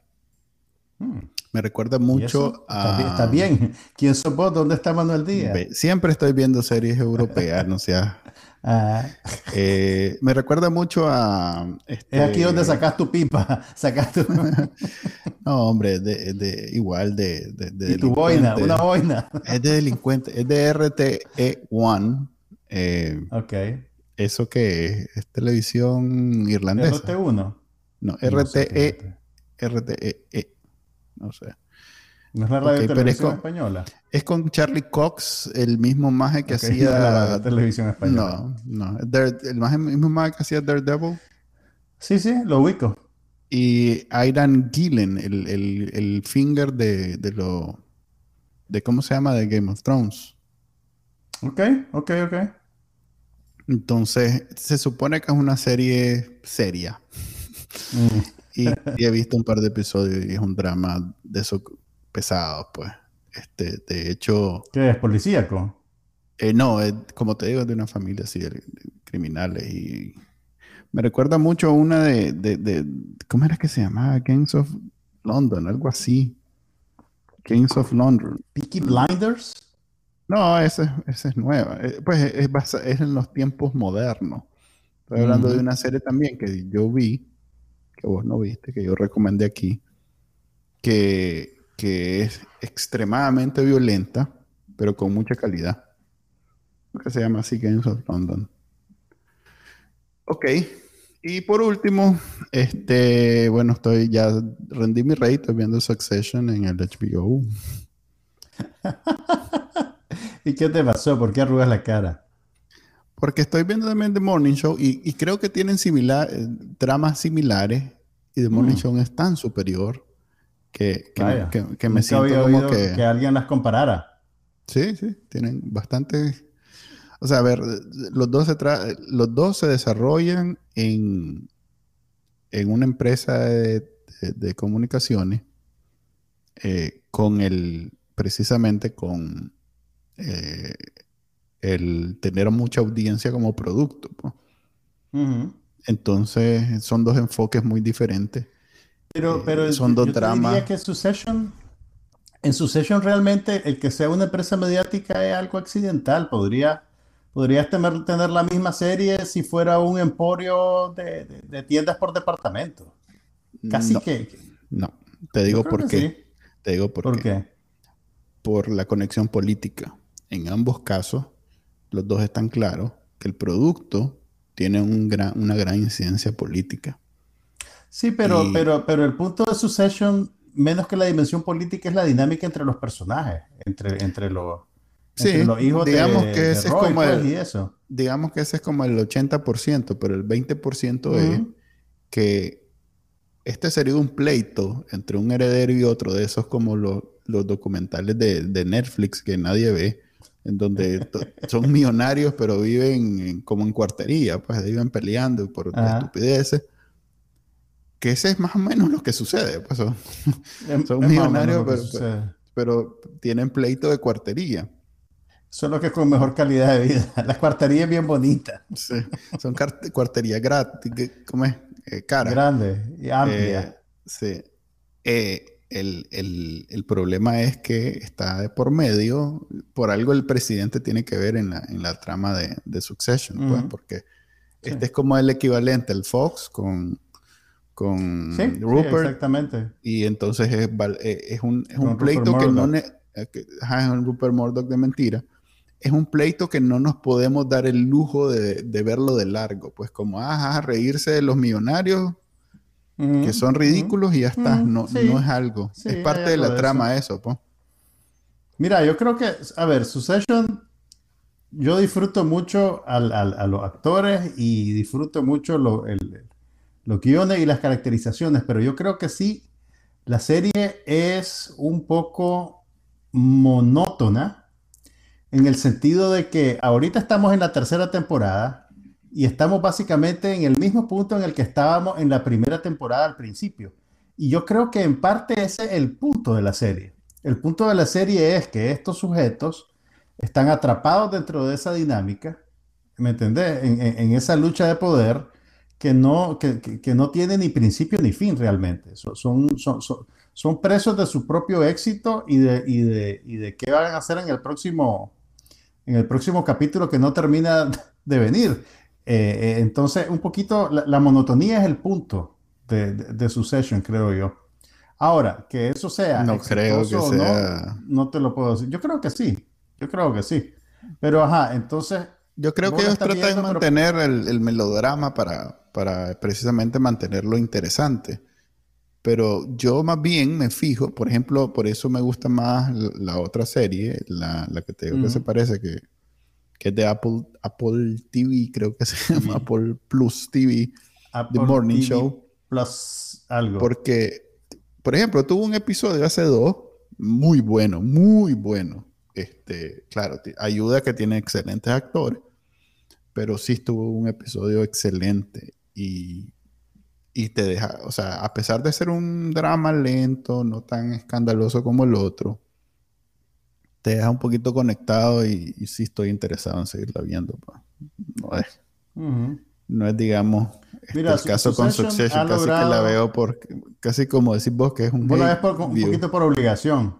Hmm. Me recuerda mucho a... Está bien. ¿Quién sos vos? ¿Dónde está Manuel Díaz? Siempre estoy viendo series europeas, no sea... Ah. Eh, me recuerda mucho a... Este... Es aquí donde sacas tu pipa. Sacas tu... no, hombre, de, igual de... de, y tu boina, una boina. Es de delincuente, es de RTE1. Eh, ok. ¿Eso qué es? ¿Es televisión irlandesa? RT1. No, RTE, RTE. No sé. ¿No es la radio televisión española? Es con Charlie Cox, el mismo maje que hacía. la televisión española. No, no. el, mismo maje que hacía Daredevil. Sí, sí, lo ubico. Y Aidan Gillen, el, el, finger de, de, lo. de ¿Cómo se llama? De Game of Thrones. Ok, ok, ok. Entonces, se supone que es una serie seria. Mm. Y, he visto un par de episodios y es un drama de esos pesados, pues. Este, de hecho. ¿Qué es? ¿Policíaco? Eh, no, como te digo, es de una familia así de, criminales y. Me recuerda mucho a una de, de, ¿Cómo era que se llamaba? Gangs of London, algo así. Gangs of London. ¿Peaky Blinders? No, esa, esa es nueva. Eh, pues es, es, en los tiempos modernos. Estoy hablando de una serie también que yo vi que vos no viste, que yo recomendé aquí, que, es extremadamente violenta, pero con mucha calidad. Que se llama así Games of London. Ok. Y por último, este, bueno, estoy ya rendí mi rey, estoy viendo Succession en el HBO. ¿Y qué te pasó? ¿Por qué arrugas la cara? Porque estoy viendo también The Morning Show y, creo que tienen similar, eh, tramas similares y The Morning mm. Show es tan superior que, que, me siento como que... que alguien las comparara. Sí, sí, tienen bastante... O sea, a ver, los dos se, los dos se desarrollan en, en una empresa de, comunicaciones eh, con el, precisamente con eh, el tener mucha audiencia como producto. Entonces, son dos enfoques muy diferentes. Pero, eh, pero son dos yo diría que Succession, en Succession realmente el que sea una empresa mediática es algo accidental. Podría, podrías tener, tener la misma serie si fuera un emporio de, tiendas por departamento. Casi que. No, te digo por qué. Te digo por, ¿Por qué. Por la conexión política. En ambos casos, los dos están claros que el producto tiene un gran, una gran incidencia política. Sí, pero, pero, pero el punto de Succession, menos que la dimensión política, es la dinámica entre los personajes, entre, entre, los, sí, los hijos digamos de, que ese es como el, pues, eso. Digamos que ese es como el 80%, pero el 20% es que este sería un pleito entre un heredero y otro, de esos como los, los documentales de, de Netflix que nadie ve, en donde son millonarios, pero viven como en cuartería, pues viven peleando por estupideces. Que ese es más o menos lo que sucede. Pues son, millonarios, pero, tienen pleito de cuartería. Solo que con mejor calidad de vida. La cuartería es bien bonita. Sí, son cuarterías gratis, ¿cómo es? Eh, cara. Grande y amplia. Eh, sí. Eh, el, problema es que está de por medio, por algo el presidente tiene que ver en la, trama de, Succession, pues, porque este es como el equivalente, el Fox con, con Rupert. exactamente. Y entonces es, eh, un, pleito que no... es un Rupert Murdoch de mentira. es un pleito que no nos podemos dar el lujo de, verlo de largo. Pues como, ajá, reírse de los millonarios que son ridículos y ya está. no, no es algo. es parte de la trama eso, pues. Mira, yo creo que, a ver, Succession, yo disfruto mucho a los actores y disfruto mucho lo, el, los guiones y las caracterizaciones, pero yo creo que sí, la serie es un poco monótona en el sentido de que ahorita estamos en la tercera temporada y estamos básicamente en el mismo punto en el que estábamos en la primera temporada al principio. Y yo creo que en parte ese es el punto de la serie. El punto de la serie es que estos sujetos están atrapados dentro de esa dinámica, ¿me entendés? En, esa lucha de poder que no, que, no tiene ni principio ni fin realmente. Son, son, son, presos de su propio éxito y de, y, de, y de qué van a hacer en el próximo, en el próximo capítulo que no termina de venir. Eh, eh, entonces, un poquito, la, monotonía es el punto de, de, su session, creo yo. Ahora, que eso sea. No creo que sea. No, te lo puedo decir. Yo creo que sí. Yo creo que sí. Pero, ajá, entonces. Yo creo que ellos tratan de mantener el, el, melodrama para, para precisamente mantenerlo interesante. Pero yo más bien me fijo, por ejemplo, por eso me gusta más la, otra serie, la, la, que te digo que se parece, que, que es de Apple, Apple TV, creo que se llama Apple Plus TV, The Morning Show. Plus algo. Porque, por ejemplo, tuvo un episodio hace dos, muy bueno, muy bueno. Este, claro, ayuda que tiene excelentes actores, pero sí estuvo un episodio excelente y, y te deja, o sea, a pesar de ser un drama lento, no tan escandaloso como el otro, te deja un poquito conectado y, sí estoy interesado en seguirla viendo. Pues. No es, no es digamos, este, el caso con Succession, casi que la veo por, casi como decís vos que es un... Bueno, es por, un poquito por obligación.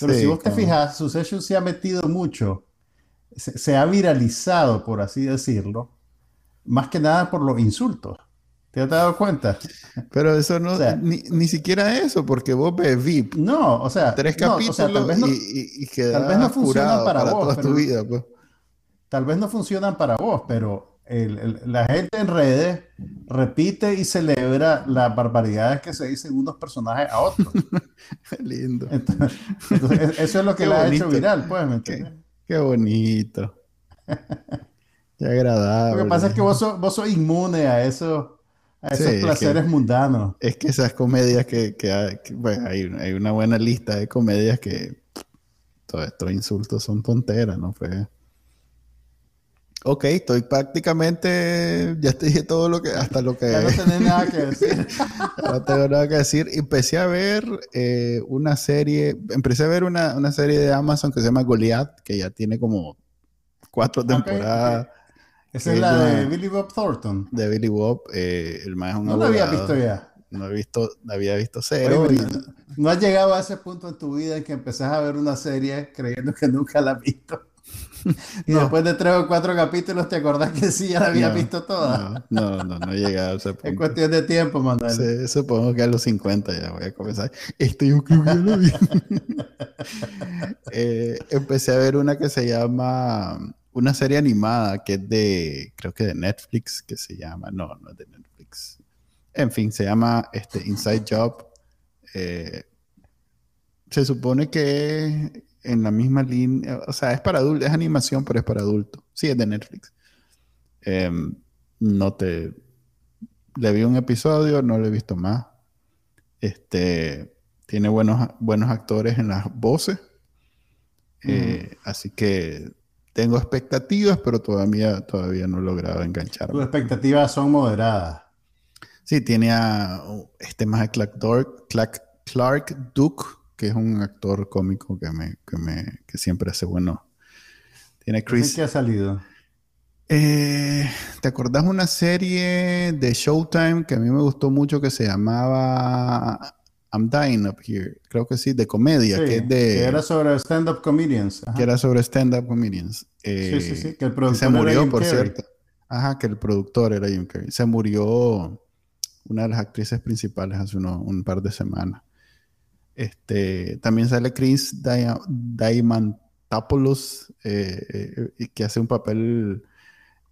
Pero si vos te fijas, Succession se ha metido mucho, se, ha viralizado, por así decirlo, más que nada por los insultos. ¿Te has dado cuenta? Pero eso no, ni, siquiera eso, porque vos ves VIP. No, o sea, tres capítulos tal vez no, y, tal vez no funcionan para, vos. tu vida, pues. Tal vez no funcionan para vos, pero la gente en redes repite y celebra las barbaridades que se dicen unos personajes a otros. Lindo. Entonces, eso es lo que le ha hecho viral, pues, ¿me entiendes? Qué, bonito. Qué agradable. Lo que pasa es que vos sos, vos sos inmune a eso esos placeres mundanos. Es que esas comedias que, hay, hay, una buena lista de comedias que todos estos insultos son tonteras, ¿no? Pues, ok, estoy prácticamente, ya te dije todo lo que, hasta lo que... Ya no tenés nada que decir. no tengo nada que decir. Empecé a ver eh, una serie, empecé a ver una, una, serie de Amazon que se llama Goliath, que ya tiene como cuatro temporadas. Esa es la de Billy Bob Thornton. De Billy Bob, eh, el más un No lo había visto ya. No he visto, había visto cero. no, has llegado a ese punto en tu vida en que empezás a ver una serie creyendo que nunca la has visto. y después de tres o cuatro capítulos te acordás que sí, ya la había visto toda. No, no, no, he llegado a ese punto. Es cuestión de tiempo, Manuel. Sí, supongo que a los 50 ya voy a comenzar. Estoy yo creo que eh, empecé a ver una que se llama una serie animada que es de, creo que de Netflix, que se llama, no, no es de Netflix. En fin, se llama este, Inside Job. Eh, se supone que en la misma línea, o sea, es para adultos, es animación, pero es para adultos. Sí, es de Netflix. Em, no te... Le vi un episodio, no lo he visto más. Este, tiene buenos, buenos actores en las voces. Eh, así que tengo expectativas, pero todavía, todavía no he logrado enganchar. Tus expectativas son moderadas. Sí, tiene a este más Clark, Clark, Clark Duke, que es un actor cómico que, me, que, me, que siempre hace bueno. Tiene Chris. ¿Qué ha salido? Eh, ¿Te acordás una serie de Showtime que a mí me gustó mucho que se llamaba I'm Dying Up Here, creo que sí, de comedia, que es de... Que era sobre stand-up comedians. Que era sobre stand-up comedians. sí, sí, sí, que el productor se murió, por cierto. Ajá, que el productor era Jim Carrey. Se murió una de las actrices principales hace un par de semanas. Este, también sale Chris Diamantopoulos, Tapoulos, eh, eh, que hace un papel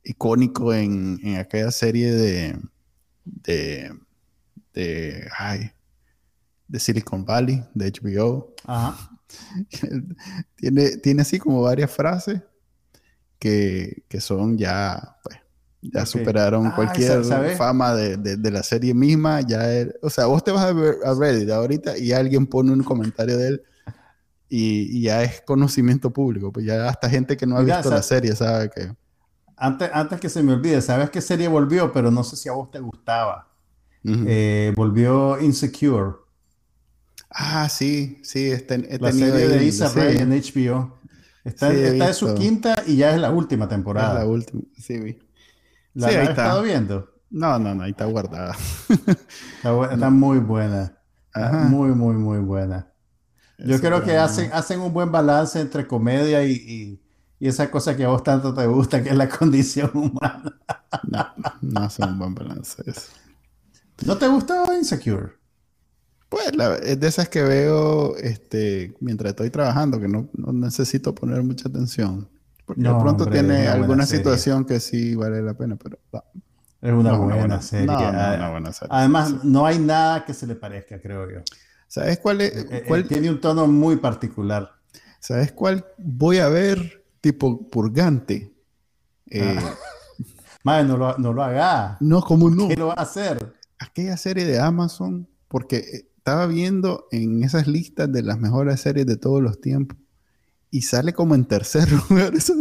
icónico en, en aquella serie de, de, de, ay, de Silicon Valley, de HBO. Ajá. tiene, tiene así como varias frases que, que son ya, pues, ya Ok. superaron Ah, cualquier sa- ¿sabes? fama de, de- de la serie misma. Ya es- o sea, vos te vas a, ver, a Reddit ahorita y alguien pone un comentario de él y, y ya es conocimiento público. Pues ya hasta gente que no ha Mira, visto la serie sabe que... Antes, antes que se me olvide, ¿sabes qué serie volvió? Pero no sé si a vos te gustaba. Ujú. Eh, volvió Insecure, ah, sí, sí, este- he la tenido serie de Issa Rae en HBO. Está, Sí, he está en su quinta y ya es la última es temporada. la última, sí, vi. ¿La, Sí, la ahí has está. estado viendo? No, no, no, ahí está guardada. Está, bu- está muy buena. Ajá. Muy, muy, muy buena. Yo Ese creo que hacen, hacen un buen balance entre comedia y, y- y esa cosa que a vos tanto te gusta, que es la condición humana. No, no hace un buen balance eso. ¿No te gustó Insecure? Pues la- es de esas que veo este, mientras estoy trabajando, que no, no necesito poner mucha atención. Porque No, de pronto hombre, tiene una buena alguna serie. situación que sí vale la pena, pero no, Es una no, buena serie. No, no, una buena serie. Además, Sí. no hay nada que se le parezca, creo yo. ¿Sabes cuál es? Eh, eh, cuál- tiene un tono muy particular. ¿Sabes cuál voy a ver tipo purgante? Eh, Ah. Madre, no lo, no lo haga. No, como no? ¿Qué lo va a hacer? aquella serie de Amazon, porque eh, estaba viendo en esas listas de las mejores series de todos los tiempos y sale como en tercer lugar esa,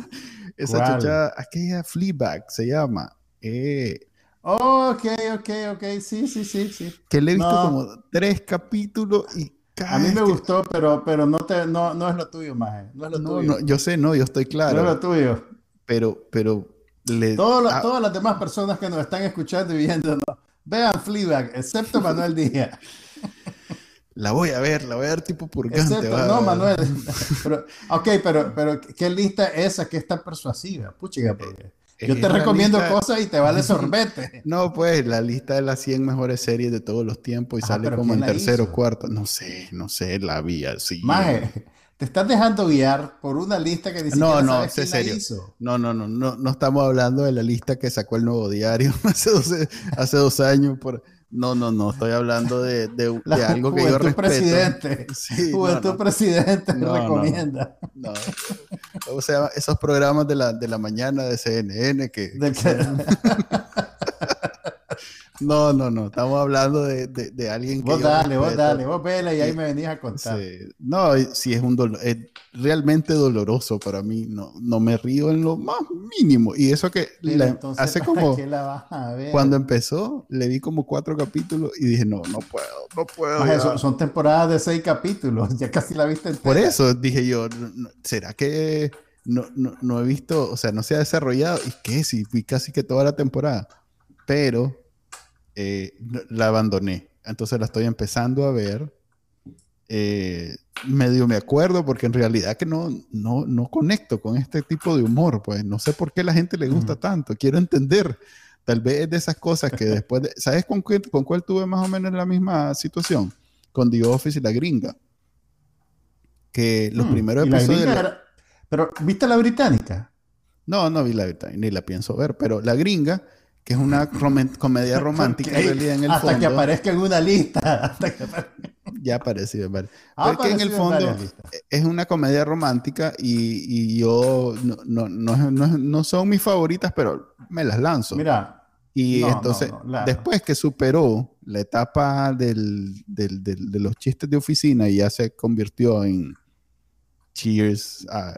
esa ¿Cuál? chachada, aquella Fleabag se llama, eh, Oh, ok, ok, ok. Sí, sí, sí, sí. que le he visto No. como tres capítulos y A mí me que- gustó, pero, pero no, te, no, no es lo tuyo, Maje. No es lo No, tuyo. no, yo sé, no, yo estoy No es lo claro, tuyo. pero, pero le... Lo- ah, Todas las demás personas que nos están escuchando y viendo, vean Fleabag, excepto Manuel Díaz. la voy a ver, la voy a ver tipo purgante. Excepto, va, no. Manuel. Pero, ok, pero, pero ¿qué lista es esa que es tan persuasiva? Puchiga, porque yo Es te recomiendo lista- cosas y te vale sorbete. No, pues la lista de las 100 mejores series de todos los tiempos y Ajá, sale como ¿quién en tercero o cuarto. No sé, no sé, la vi así. Maje, te estás dejando guiar por una lista que siquiera No, no, sé serio. hizo. No, no, no, no, no estamos hablando de la lista que sacó el Nuevo Diario hace, 12 hace dos años. Por... No, no, no, estoy hablando de, de- algo que yo respeto. Presidente. Sí, Juventud no, Presidente No, no. recomienda. no. O sea, esos programas de la, de la mañana de CNN que... De que- No, no, no, estamos hablando de, de- de alguien que vos dale, vos dale, vos vela y ahí me venís a contar. Sí. No, sí es un dolor, es realmente doloroso para mí. No, no me río en lo más mínimo. Y eso que la- entonces, hace ¿para como la cuando empezó, le vi como cuatro capítulos y dije, no, no puedo, no puedo. Ya". son, son temporadas de seis capítulos, ya casi la viste entera. Por eso dije yo, "No, no, ¿será que no, no, no he visto, o sea, no se ha desarrollado? ¿Y qué? Si vi casi que toda la temporada. Pero eh, la abandoné. Entonces la estoy empezando a ver. Eh, medio me acuerdo porque en realidad que no, no, no conecto con este tipo de humor. Pues no sé por qué la gente le gusta tanto. Quiero entender. Tal vez es de esas cosas que después de... ¿Sabes con, qué- con cuál tuve más o menos la misma situación? Con The Office y La Gringa. Que los Hmm, primeros episodios... la- era- Pero, ¿viste la británica? No, no vi la verdad, ni la pienso ver, pero La Gringa, que es una comedia romántica en realidad en el Hasta que aparezca en una lista. Hasta que apare- ya apareció, ¿vale? Ha Pero es que en el fondo listas. es una comedia romántica y, y yo no, no, no, no- no son mis favoritas, pero me las lanzo. Mira, y entonces, después que superó la etapa del, del- del- de los chistes de oficina y ya se convirtió en Cheers, ah,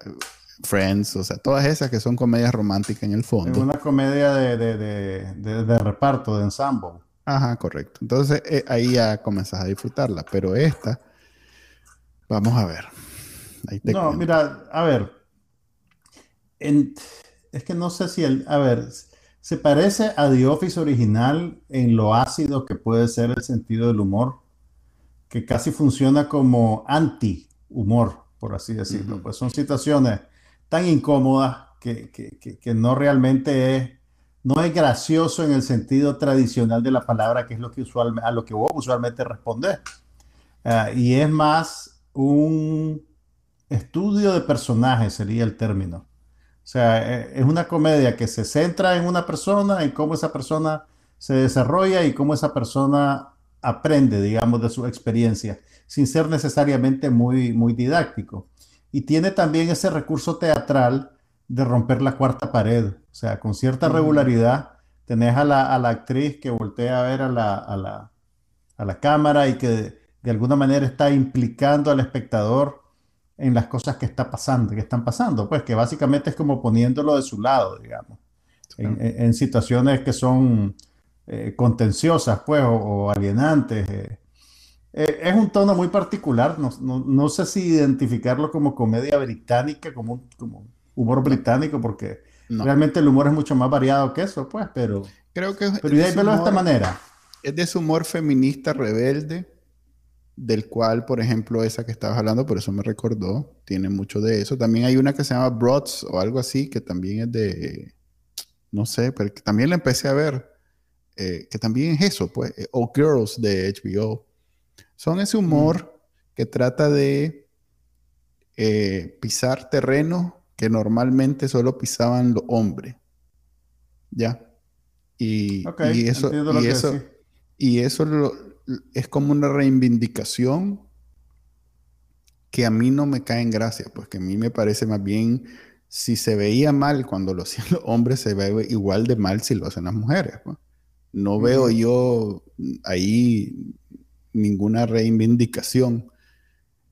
Friends, o sea, todas esas que son comedias románticas en el es fondo. una comedia de, de, de, reparto, de ensamble. Ajá, correcto. Entonces eh, ahí ya comenzás a disfrutarla, pero esta, vamos a ver. Ahí te No, cuento. mira, a ver. en- es que no sé si el. A ver, se parece a The Office original en lo ácido que puede ser el sentido del humor, que casi funciona como anti-humor, por así decirlo. Pues son situaciones tan incómodas que, que- que- no realmente es. No es gracioso en el sentido tradicional de la palabra, que es lo que usualmente, a lo que vos usualmente respondés. Ah, y es más un estudio de personajes sería el término. O sea, eh, es una comedia que se centra en una persona, en cómo esa persona se desarrolla y cómo esa persona aprende, digamos, de su experiencia, sin ser necesariamente muy, muy didáctico. Y tiene también ese recurso teatral de romper la cuarta pared. O sea, con cierta regularidad tenés a la, actriz que voltea a ver a la, a la, a la cámara y que de alguna manera está implicando al espectador en las cosas que, está pasando, que están pasando, pues que básicamente es como poniéndolo de su lado, digamos, en, situaciones que son eh, contenciosas, pues, o, alienantes. Eh. Eh, es un tono muy particular, no, sé si identificarlo como comedia británica, como, como humor británico, porque realmente el humor es mucho más variado que eso, pues, pero... Creo que... Pero de esta manera. Es de su humor feminista rebelde, del cual, por ejemplo, esa que estabas hablando, por eso me recordó, tiene mucho de eso. También hay una que se llama Broads o algo así, que también es de, no sé, pero que también la empecé a ver, eh, que también es eso, pues, eh, o Girls de HBO. Son ese humor mm. que trata de eh, pisar terreno que normalmente solo pisaban los hombres. ¿Ya? Y, y eso, y eso, y eso lo, es como una reivindicación que a mí no me cae en gracia, pues que a mí me parece más bien, si se veía mal cuando lo hacían los hombres, se ve igual de mal si lo hacen las mujeres. Pues. No veo yo ahí ninguna reivindicación.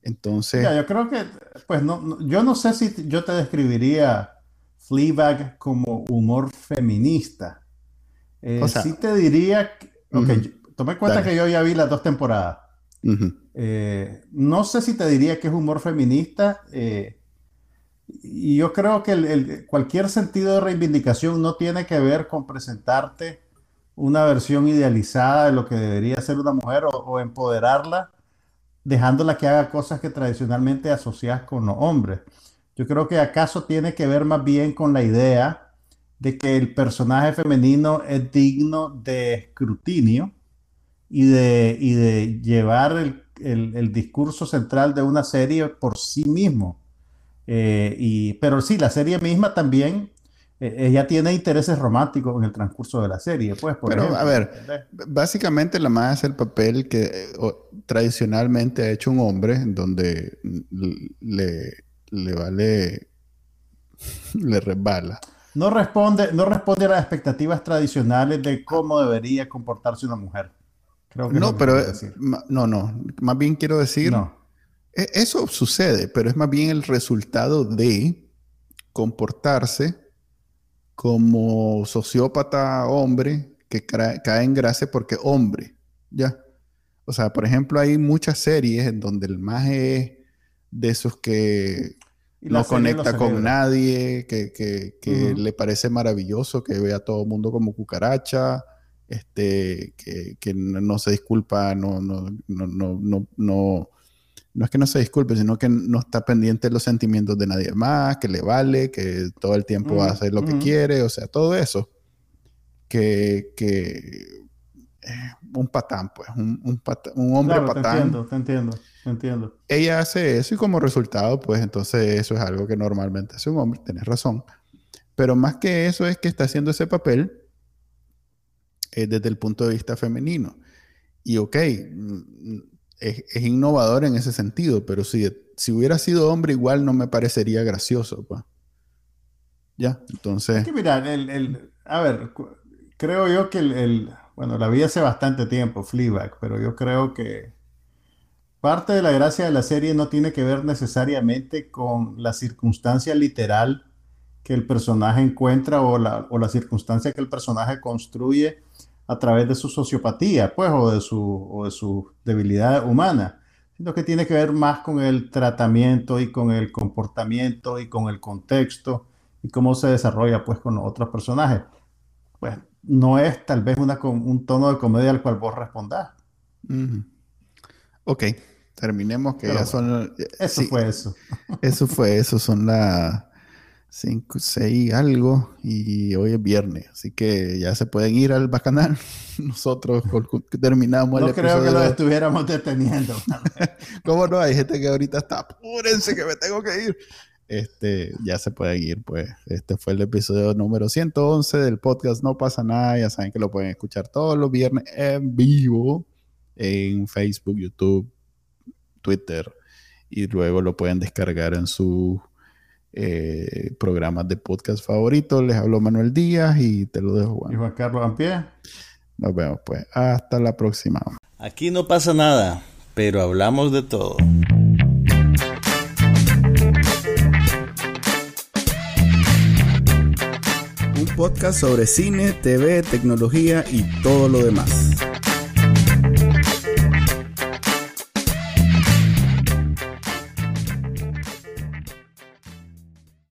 Entonces... yo creo que, pues no, yo no sé si yo te describiría Fleabag como humor feminista. Eh, sí te diría, que, Tome cuenta que yo ya vi las dos temporadas. Eh, no sé si te diría que es humor feminista. Eh, y yo creo que cualquier sentido de reivindicación no tiene que ver con presentarte una versión idealizada de lo que debería ser una mujer o, empoderarla, dejándola que haga cosas que tradicionalmente asocias con los hombres. Yo creo que acaso tiene que ver más bien con la idea de que el personaje femenino es digno de escrutinio y de, y de llevar el, el, discurso central de una serie por sí mismo. Eh, y, pero sí, la serie misma también ella tiene intereses románticos en el transcurso de la serie, pues. Por Pero, a ver, básicamente la más es el papel que eh, tradicionalmente ha hecho un hombre, donde le, le vale, le resbala. No responde, no responde a las expectativas tradicionales de cómo debería comportarse una mujer no, pero no, no, más bien quiero decir, e, eso sucede, pero es más bien el resultado de comportarse como sociópata hombre que cae en gracia porque hombre, ¿ya? O sea, por ejemplo, hay muchas series en donde el maje es de esos que no conecta con nadie, que, le parece maravilloso, que ve a todo el mundo como cucaracha, este, que, no se disculpa, no, no, no, no, no, no es que no se disculpe, sino que no está pendiente de los sentimientos de nadie más, que le vale, que todo el tiempo va a hacer lo que quiere, o sea, todo eso. Que, que un patán, pues, un, un, hombre patán. Te entiendo, te entiendo, te entiendo. Ella hace eso y como resultado, pues entonces eso es algo que normalmente hace un hombre, tienes razón. Pero más que eso es que está haciendo ese papel eh, desde el punto de vista femenino. Y ok, mm, es, innovador en ese sentido, pero si, si hubiera sido hombre igual no me parecería gracioso. pues Ya, entonces... Es que mira, el, a ver, creo yo que el, bueno, la vi hace bastante tiempo, Fleabag, pero yo creo que parte de la gracia de la serie no tiene que ver necesariamente con la circunstancia literal que el personaje encuentra o la, o la circunstancia que el personaje construye a través de su sociopatía, pues, o de su, o de su debilidad humana, sino que tiene que ver más con el tratamiento y con el comportamiento y con el contexto y cómo se desarrolla, pues, con los otros personajes. Pues, no es tal vez una, un tono de comedia al cual vos respondás. Ok, terminemos que ya son... Eso fue eso. eso fue eso, son las 5, 6, algo. Y hoy es viernes. Así que ya se pueden ir al bacanal. Nosotros terminamos no el creo que lo estuviéramos deteniendo. ¿Cómo no? Hay gente que ahorita está, apúrense que me tengo que ir. Este, ya se pueden ir, pues. Este fue el episodio número 111 del podcast No pasa nada. Ya saben que lo pueden escuchar todos los viernes en vivo en Facebook, YouTube, Twitter y luego lo pueden descargar en sus eh, programas de podcast favoritos. Les hablo Manuel Díaz y te lo dejo Juan. Y Juan Carlos Ampie. Nos vemos pues. Hasta la próxima. Aquí no pasa nada, pero hablamos de todo. Un podcast sobre cine, TV, tecnología y todo lo demás.